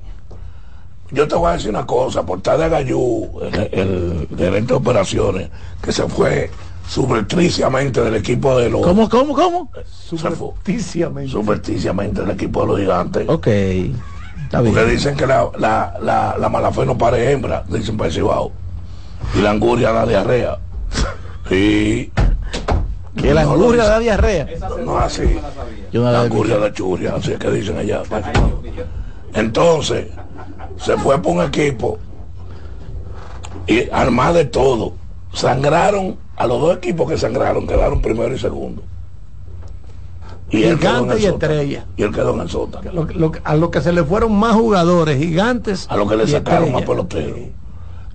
Yo te voy a decir una cosa, por tal de Gallú, el, el gerente de operaciones, que se fue subrepticiamente del equipo de los... ¿Cómo, cómo, cómo? Subrepticiamente. subrepticiamente del equipo de los gigantes. Ok, está Porque dicen que la, la, la, la mala fe no pare hembra, dicen para Cibao. Y la anguria da diarrea. Y... Que la No dicen. da diarrea. No es así. Yo no La la anguria da churria, así es que dicen allá. Entonces, se fue por un equipo y armado de todo. Sangraron, a los dos equipos que sangraron, quedaron primero y segundo. Y él quedó en Gigante el y sótano. estrella. Y él quedó en el sótano. Lo- lo- a lo que se le fueron más jugadores gigantes. A lo que le sacaron más estrellas. peloteros.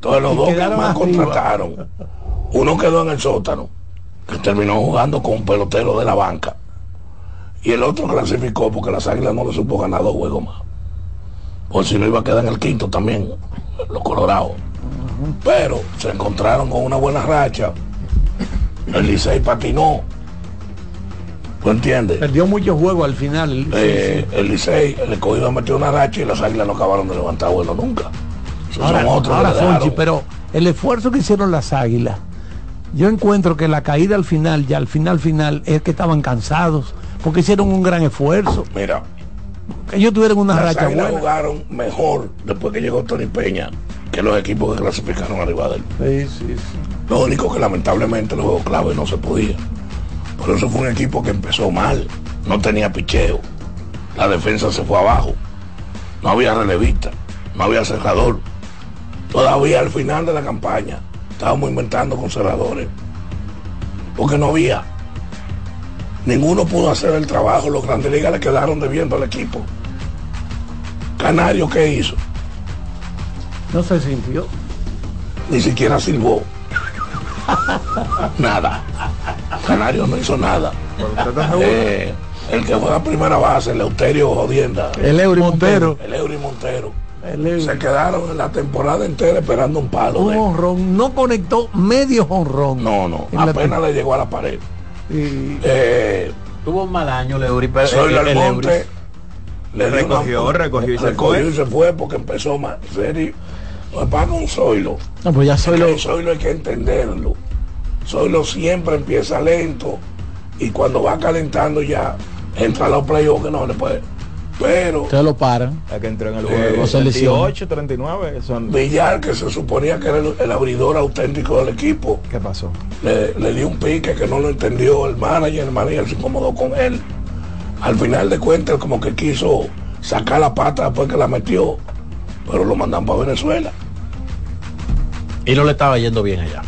Entonces los Y dos que más contrataron, uno quedó en el sótano, que terminó jugando con un pelotero de la banca. Y el otro clasificó porque las águilas no le supo ganar dos juegos más. Por si no iba a quedar en el quinto también, los colorados. Pero se encontraron con una buena racha. El Licey patinó. ¿Tú entiendes? Perdió muchos juegos al final. el- Eh, el Licey, el escogido metió una racha y las águilas no acabaron de levantar vuelo nunca. Ahora, son otros que ahora. Fonchi, pero el esfuerzo que hicieron las águilas, yo encuentro que la caída al final, ya al final final, es que estaban cansados, porque hicieron un gran esfuerzo. Mira, Ellos tuvieron una las racha buena. jugaron mejor después que llegó Tony Peña que los equipos que clasificaron arriba de él. Sí, sí, sí. Lo único que lamentablemente los juegos clave no se podía. Por eso fue un equipo que empezó mal, no tenía picheo, la defensa se fue abajo, no había relevista, no había cerrador. Todavía al final de la campaña estábamos inventando con cerradores, porque no había. Ninguno pudo hacer el trabajo, los grandes ligas le quedaron debiendo al equipo. Canario, ¿qué hizo? No se sintió. Ni siquiera silbó. nada. Canario no hizo nada. Eh, el que juega primera base, el Euterio Jodienda. El Eury Montero. El Eury Montero. Se quedaron en la temporada entera esperando un palo. Un honrón, no conectó medio honrón. No, no, apenas le llegó a la pared. Y- Eh, Tuvo un mal año, Leuri, pero Soy el- el. Eury. Le dio Recogió, una- recogió y se recogió fue. y se fue porque empezó más serio. Que pasa con Zoilo. No, pues ya soy Es lo. que Zoilo hay que entenderlo. Zoilo siempre empieza lento y cuando va calentando ya entra a los playoffs que no le puede. Pero Ustedes lo paran. La que entró en el Eh, juego. 38, 39. Son... Villar, que se suponía que era el, el abridor auténtico del equipo, ¿Qué pasó? le, le dio un pique que no lo entendió el manager, el manager se incomodó con él. Al final de cuentas, como que quiso sacar la pata después que la metió, pero lo mandan para Venezuela. Y no le estaba yendo bien allá.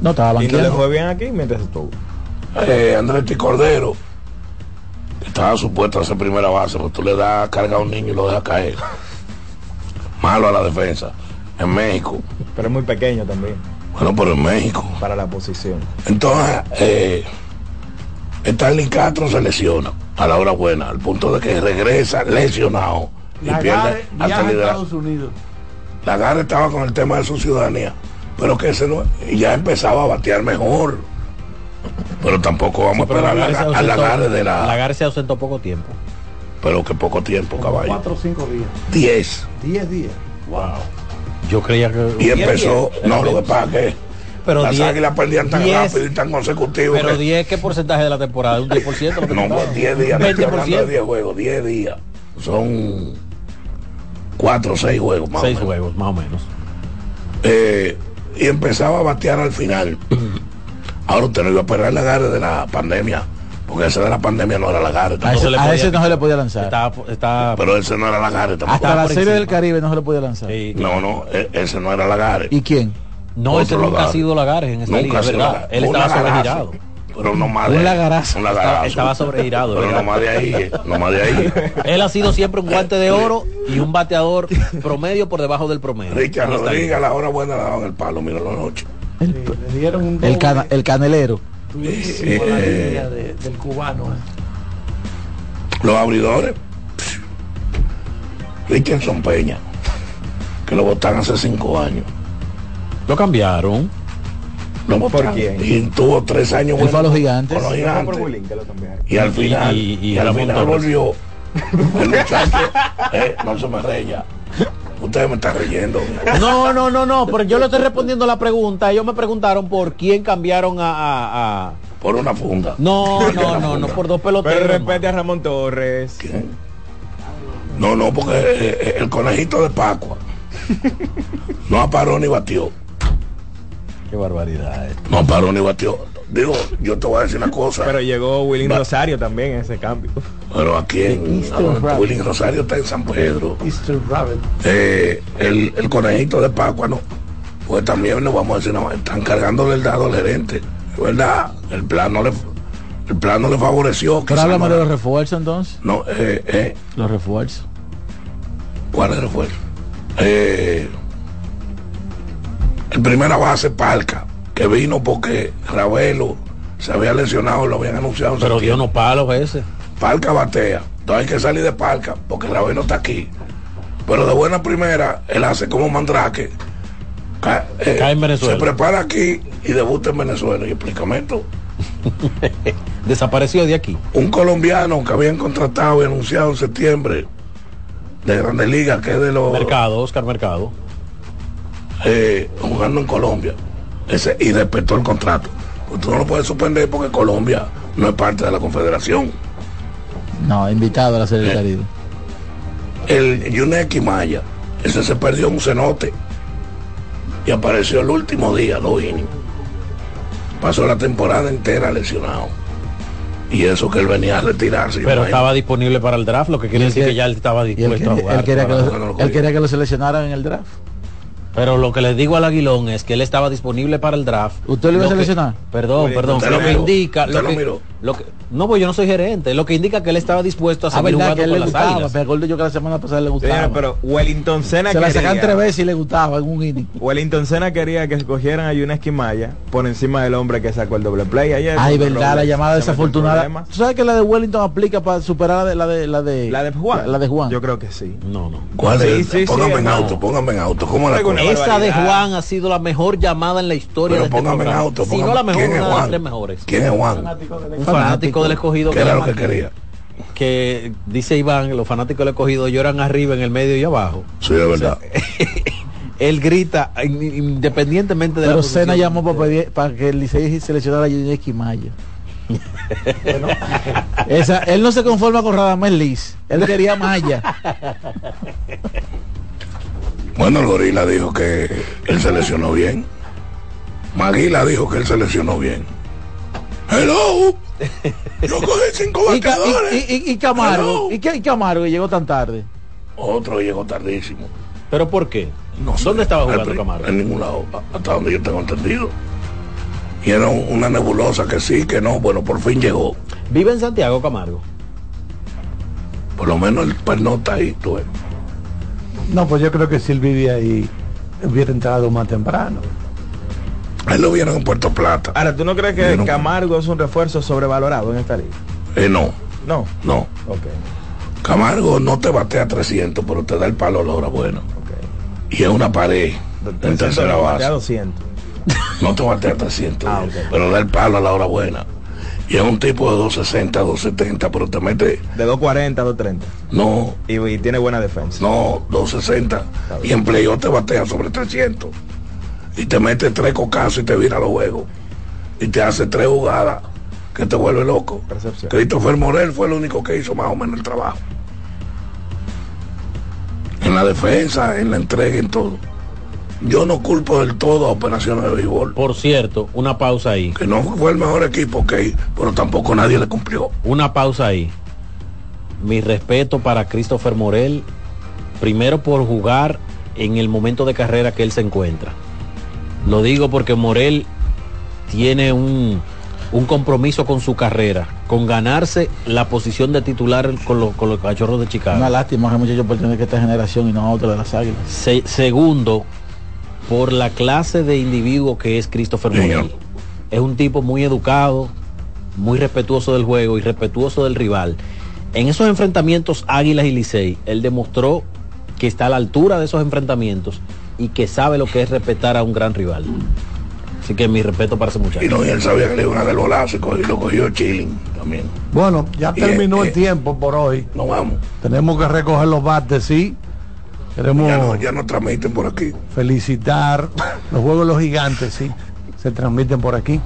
No estaba Y no le banqueando. fue bien aquí mientras estuvo. Eh, Andrés T. Cordero, estaba supuesto a ser primera base, pero tú le das carga a un niño y lo dejas caer. Malo a la defensa. En México. Pero es muy pequeño también Bueno, pero en México. para la posición. Entonces, eh, Stanley Castro se lesiona a la hora buena, al punto de que regresa lesionado y La pierde hasta. Estados Unidos. La Gare estaba con el tema de su ciudadanía, pero que ese no, y ya empezaba a batear mejor. Pero tampoco vamos Pero a esperar a, la- a la ausentó- Gare de la... Lagar se ausentó poco tiempo. Pero que poco tiempo, caballo. Cuatro o cinco días. Diez. Diez días. Wow. Yo creía que. Y empezó, no, lo que pasa que Pero las diez- águilas perdían tan diez- rápido y tan consecutivo. Pero que- 10, ¿qué porcentaje de la temporada? ¿Un 10%? Lo que No, contaba? pues 10 días, no estoy hablando de 20%. 10 juegos, 10 días. Son 4 o 6 juegos más. o 6 menos. juegos, más o menos. Eh, y empezaba a batear al final. Ahora usted no iba a esperar la garra de la pandemia, porque ese de la pandemia no era la garra. A ese, a podía ese no se le podía lanzar. Está, está Pero ese no era la garra tampoco. Hasta la serie del. Caribe no se le podía lanzar. Sí, No, no, e- ese no era la garra. ¿Y quién? No, Otro ese nunca ha sido Lagares en esta Nunca liga, ¿verdad? Él estaba sobregirado. Pero no más de Un lagarazo. Un lagarazo. Estaba- estaba sobregirado, Pero no más de ahí, eh, no más de ahí. Él ha sido siempre un guante de oro y un bateador promedio por debajo del promedio. Richard Rodríguez a la hora buena le daban el palo, mira la noche. Le dieron un El, cana- el canelero. la Eh, línea de- del cubano. eh. Los abridores. Richardson Peña, que lo votaron hace cinco años. Lo cambiaron. Lo votaron. Y tuvo tres años fue a los gigantes. con los gigantes. Y al Y- final, y- y y al Ramón final volvió. El muchacho, eh, no se me reya. Ustedes me están reyendo. No, no, no, no, pero yo le estoy respondiendo la pregunta. Ellos me preguntaron por quién cambiaron a... a- a- Por una funda. No, no, no, no, por dos peloteros. Pero respete a Ramón Torres. No, no, porque eh, eh, el conejito de Pascua no paró ni batió. Qué barbaridad. eh. No paró ni batió. Digo, yo te voy a decir una cosa. Pero llegó Willy Rosario también en ese cambio. Pero aquí en. Willy Rosario está en San Pedro. Easter Rabbit. Eh, el, el conejito de Pascua no. Pues también nos vamos a decir, no, están cargándole el dado al gerente. Es verdad, el plan no le el plan no le favoreció. Pero háblame de los refuerzos entonces. No, eh, eh, Los refuerzos. ¿cuál es el refuerzo? Eh, el primera base Palca, que vino porque Ravelo se había lesionado, lo habían anunciado. Pero dio unos palos ese. Palca batea. Entonces hay que salir de Palca porque Ravelo está aquí. Pero de buena primera, él hace como Mandrake. Ca- eh, Cae en Venezuela. Se prepara aquí y debuta en Venezuela. Y explícame esto. Desapareció de aquí. Un colombiano que habían contratado y anunciado en septiembre de Grandes Ligas, que es de los Mercado, Oscar Mercado. eh, jugando en Colombia. Ese, y respetó el contrato. Pues tú no lo puedes suspender porque Colombia no es parte de la confederación. No, invitado a la Serie del Caribe. el Yuneki Maya, ese se perdió en un cenote y apareció el último día, dos innings. Pasó la temporada entera lesionado. Y eso que él venía a retirarse. Pero estaba disponible para el draft, lo que quiere decir que que- ya él estaba él, dispuesto a jugar. él quería que lo, él quería que lo seleccionaran en el draft. Pero lo que les digo al Aguilón es que él estaba disponible para el draft. ¿Usted lo iba a que- seleccionar? Perdón, Oye, perdón. Lo lo que miró, indica. usted Lo lo que, miró. Lo que- no, pues yo no soy gerente. Lo que indica que él estaba dispuesto a seguir verdad que a él jugando le con las gustaba. águilas. Me acuerdo yo que la semana pasada le gustaba. Pero Wellington Sena Se la sacan quería- tres veces y le gustaba en un inning. Wellington Sena quería que escogieran a Yunes Maya por encima del hombre que sacó el doble play ayer. Ay, verdad, la llamada en desafortunada. ¿Tú sabes que la de Wellington aplica para superar la de la de la de, La de Juan. La, de Juan. Yo creo que sí. No, no. ¿Cuál Sí, es? sí, sí, póngame en no. auto, póngame en auto. ¿Cómo la? Esa de. Juan ha sido la mejor llamada en la historia Pero de este póngame en auto. si póngame- no la mejor, ¿Quién es una de las tres mejores. ¿Quién es Juan? Fanático del escogido ¿Qué era lo que quería? que dice Iván, los fanáticos del escogido lloran arriba en el medio y abajo. Sí, es verdad. Él grita in- independientemente de la Pero posición. Sena llamó para, pedir- para que el Licey seleccionara a Yuneski Maya. Esa, él no se conforma con Radamés Liz. Él quería Maya. Bueno, el gorila dijo que él se lesionó bien. Maguila dijo que él se lesionó bien. Hello. Yo cogí cinco y, bateadores. y, y- y Camargo. ¿Y, qué- y Camargo que llegó tan tarde? Otro llegó tardísimo. ¿Pero por qué? No sé. ¿Dónde estaba jugando Camargo? En ningún lado, hasta donde yo tengo entendido. Y era un- una nebulosa que sí, que no. Bueno, por fin llegó. Vive en Santiago Camargo. Por lo menos el pernota ahí, tú. No, pues yo creo que si él vivía ahí, hubiera entrado más temprano. A él lo vieron en Puerto Plata. Ahora, ¿tú no crees que Camargo es un refuerzo sobrevalorado en esta liga? Eh, no, No. no. Ok. Camargo no te batea 300, pero te da el palo a la hora buena. Y es una pared en tercera Batea base. 200. No te batea 300, Ah, eh, pero da el palo a la hora buena. Y es un tipo de 260, 270, pero te mete, De 240 a 230. no, Y, y tiene buena defensa. no, 260. Y en playoff te batea sobre 300. Y te mete tres cocazos y te vira los juegos. Y te hace tres jugadas que te vuelve loco. Percepción. Christopher Morel fue el único que hizo más o menos el trabajo. En la defensa, en la entrega, en todo. Yo no culpo del todo a operaciones de béisbol. Por cierto, una pausa ahí. Que no fue el mejor equipo, ok, pero tampoco nadie le cumplió. Una pausa ahí. Mi respeto para Christopher Morel. Primero por jugar en el momento de carrera que él se encuentra. Lo digo porque Morel tiene un un compromiso con su carrera, con ganarse la posición de titular con, los- con los cachorros de Chicago. Una lástima que muchachos pertenecen a esta generación y no a otra de las águilas. Se- segundo, por la clase de individuo que es Christopher Morel. Es un tipo muy educado, muy respetuoso del juego y respetuoso del rival. En esos enfrentamientos Águilas y Licey, él demostró que está a la altura de esos enfrentamientos y que sabe lo que es respetar a un gran rival. Así que mi respeto para ese muchacho. Y no, y él sabía que le iban a dar bolazo y lo cogió chilling también. Bueno, ya Y, terminó eh, el tiempo por hoy. No vamos. Tenemos que recoger los bates, sí. Queremos Ya no, ya no transmiten por aquí. felicitar los juegos de los gigantes, sí. Se transmiten por aquí.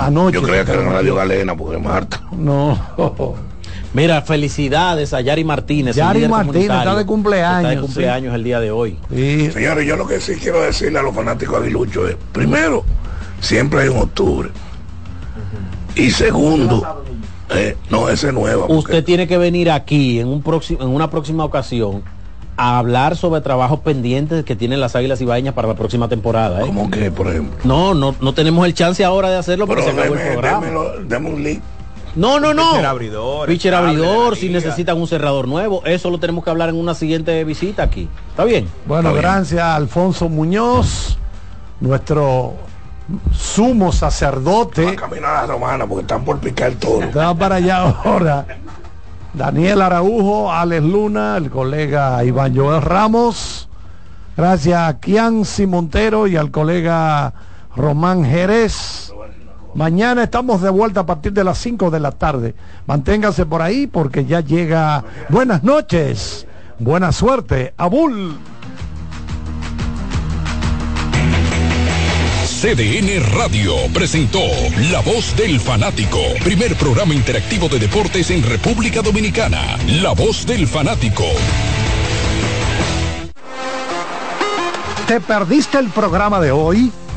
Anoche. Ah, Yo creía que era Radio Galena, porque Marta. No. Mira, felicidades a Yari Martínez. el Yari Martínez está de cumpleaños, Está de sí. cumpleaños el día de hoy. Señores, yo lo que sí quiero decirle a los fanáticos aguiluchos es, primero, siempre hay un octubre. Y segundo, eh, no, ese porque- Usted tiene que venir aquí en, un próximo, en una próxima ocasión a hablar sobre trabajos pendientes que tienen las Águilas Ibaeñas para la próxima temporada. ¿eh? ¿Cómo que, por ejemplo? No, no, no tenemos el chance ahora de hacerlo porque Pero se acabó el deme- programa. démelo- deme un link. No, no, no. Pitcher abridor, Pitcher abridor, si necesitan un cerrador nuevo. Eso lo tenemos que hablar en una siguiente visita aquí. ¿Está bien? Bueno, gracias a Alfonso Muñoz, nuestro sumo sacerdote. Camino a la romana porque están por picar el toro. Está para allá ahora. Daniel Araujo, Alex Luna, el colega Iván Joel Ramos. Gracias a Kianci Montero y al colega Román Jerez. Mañana estamos de vuelta a partir de las 5 de la tarde. Manténgase por ahí porque ya llega. Buenas noches. Buena suerte. Abul. CDN Radio presentó La Voz del Fanático, primer programa interactivo de deportes en República Dominicana. La Voz del Fanático. ¿Te perdiste el programa de hoy?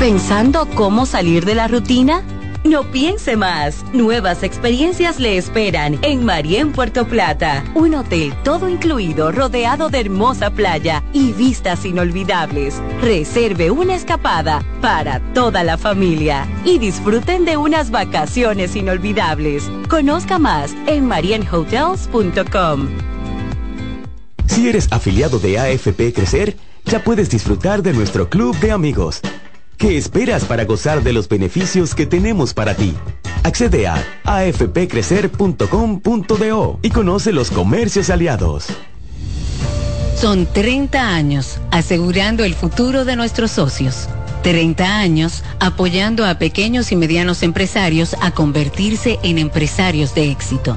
¿Pensando cómo salir de la rutina? No piense más. Nuevas experiencias le esperan en Marien Puerto Plata. Un hotel todo incluido rodeado de hermosa playa y vistas inolvidables. Reserve una escapada para toda la familia y disfruten de unas vacaciones inolvidables. Conozca más en marienhotels.com. Si eres afiliado de AFP Crecer, ya puedes disfrutar de nuestro club de amigos. ¿Qué esperas para gozar de los beneficios que tenemos para ti? Accede a afpcrecer.com.do y conoce los comercios aliados. Son 30 años asegurando el futuro de nuestros socios. 30 años apoyando a pequeños y medianos empresarios a convertirse en empresarios de éxito.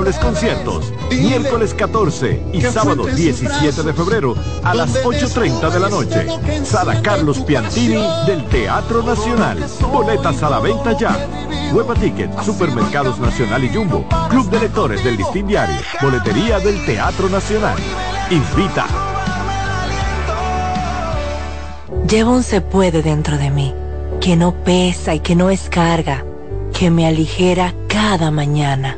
conciertos, miércoles 14 y sábado 17 de febrero a las 8.30 de la noche. Sala Carlos Piantini del Teatro Nacional. Boletas a la venta ya. Huepa Ticket, Supermercados Nacional y Jumbo, Club de Lectores del Listín Diario, Boletería del Teatro Nacional. Invita. Llevo un se puede dentro de mí, que no pesa y que no es carga, que me aligera cada mañana.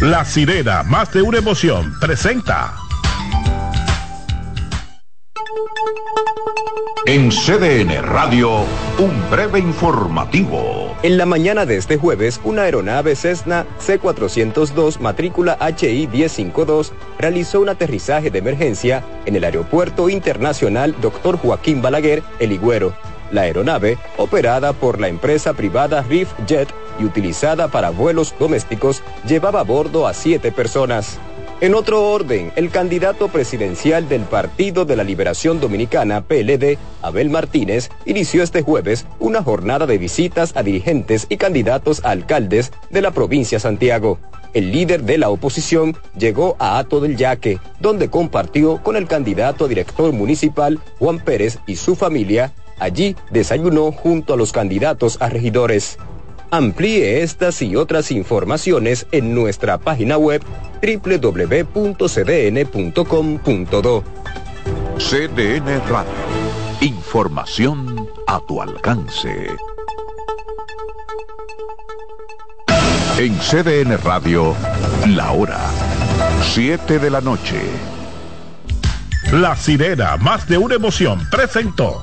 La sirena, más de una emoción, presenta. En CDN Radio, un breve informativo. En la mañana de este jueves, una aeronave Cessna C402 matrícula HI 1052 realizó un aterrizaje de emergencia en el Aeropuerto Internacional Dr. Joaquín Balaguer, El Higüero. La aeronave, operada por la empresa privada Reef Jet y utilizada para vuelos domésticos, llevaba a bordo a siete personas. En otro orden, el candidato presidencial del Partido de la Liberación Dominicana, PLD, Abel Martínez, inició este jueves una jornada de visitas a dirigentes y candidatos a alcaldes de la provincia Santiago. El líder de la oposición llegó a Ato del Yaque, donde compartió con el candidato a director municipal, Juan Pérez, y su familia. Allí desayunó junto a los candidatos a regidores. Amplíe estas y otras informaciones en nuestra página web www.cdn.com.do. CDN Radio. Información a tu alcance. En CDN Radio, la hora 7 de la noche. La sirena, más de una emoción, presentó.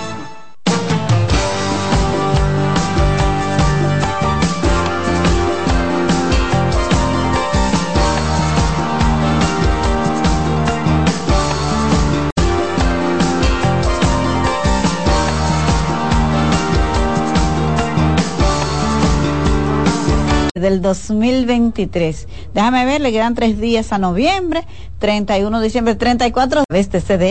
Del 2023. Déjame ver, le quedan tres días a noviembre, 31 de diciembre, 34 de este CD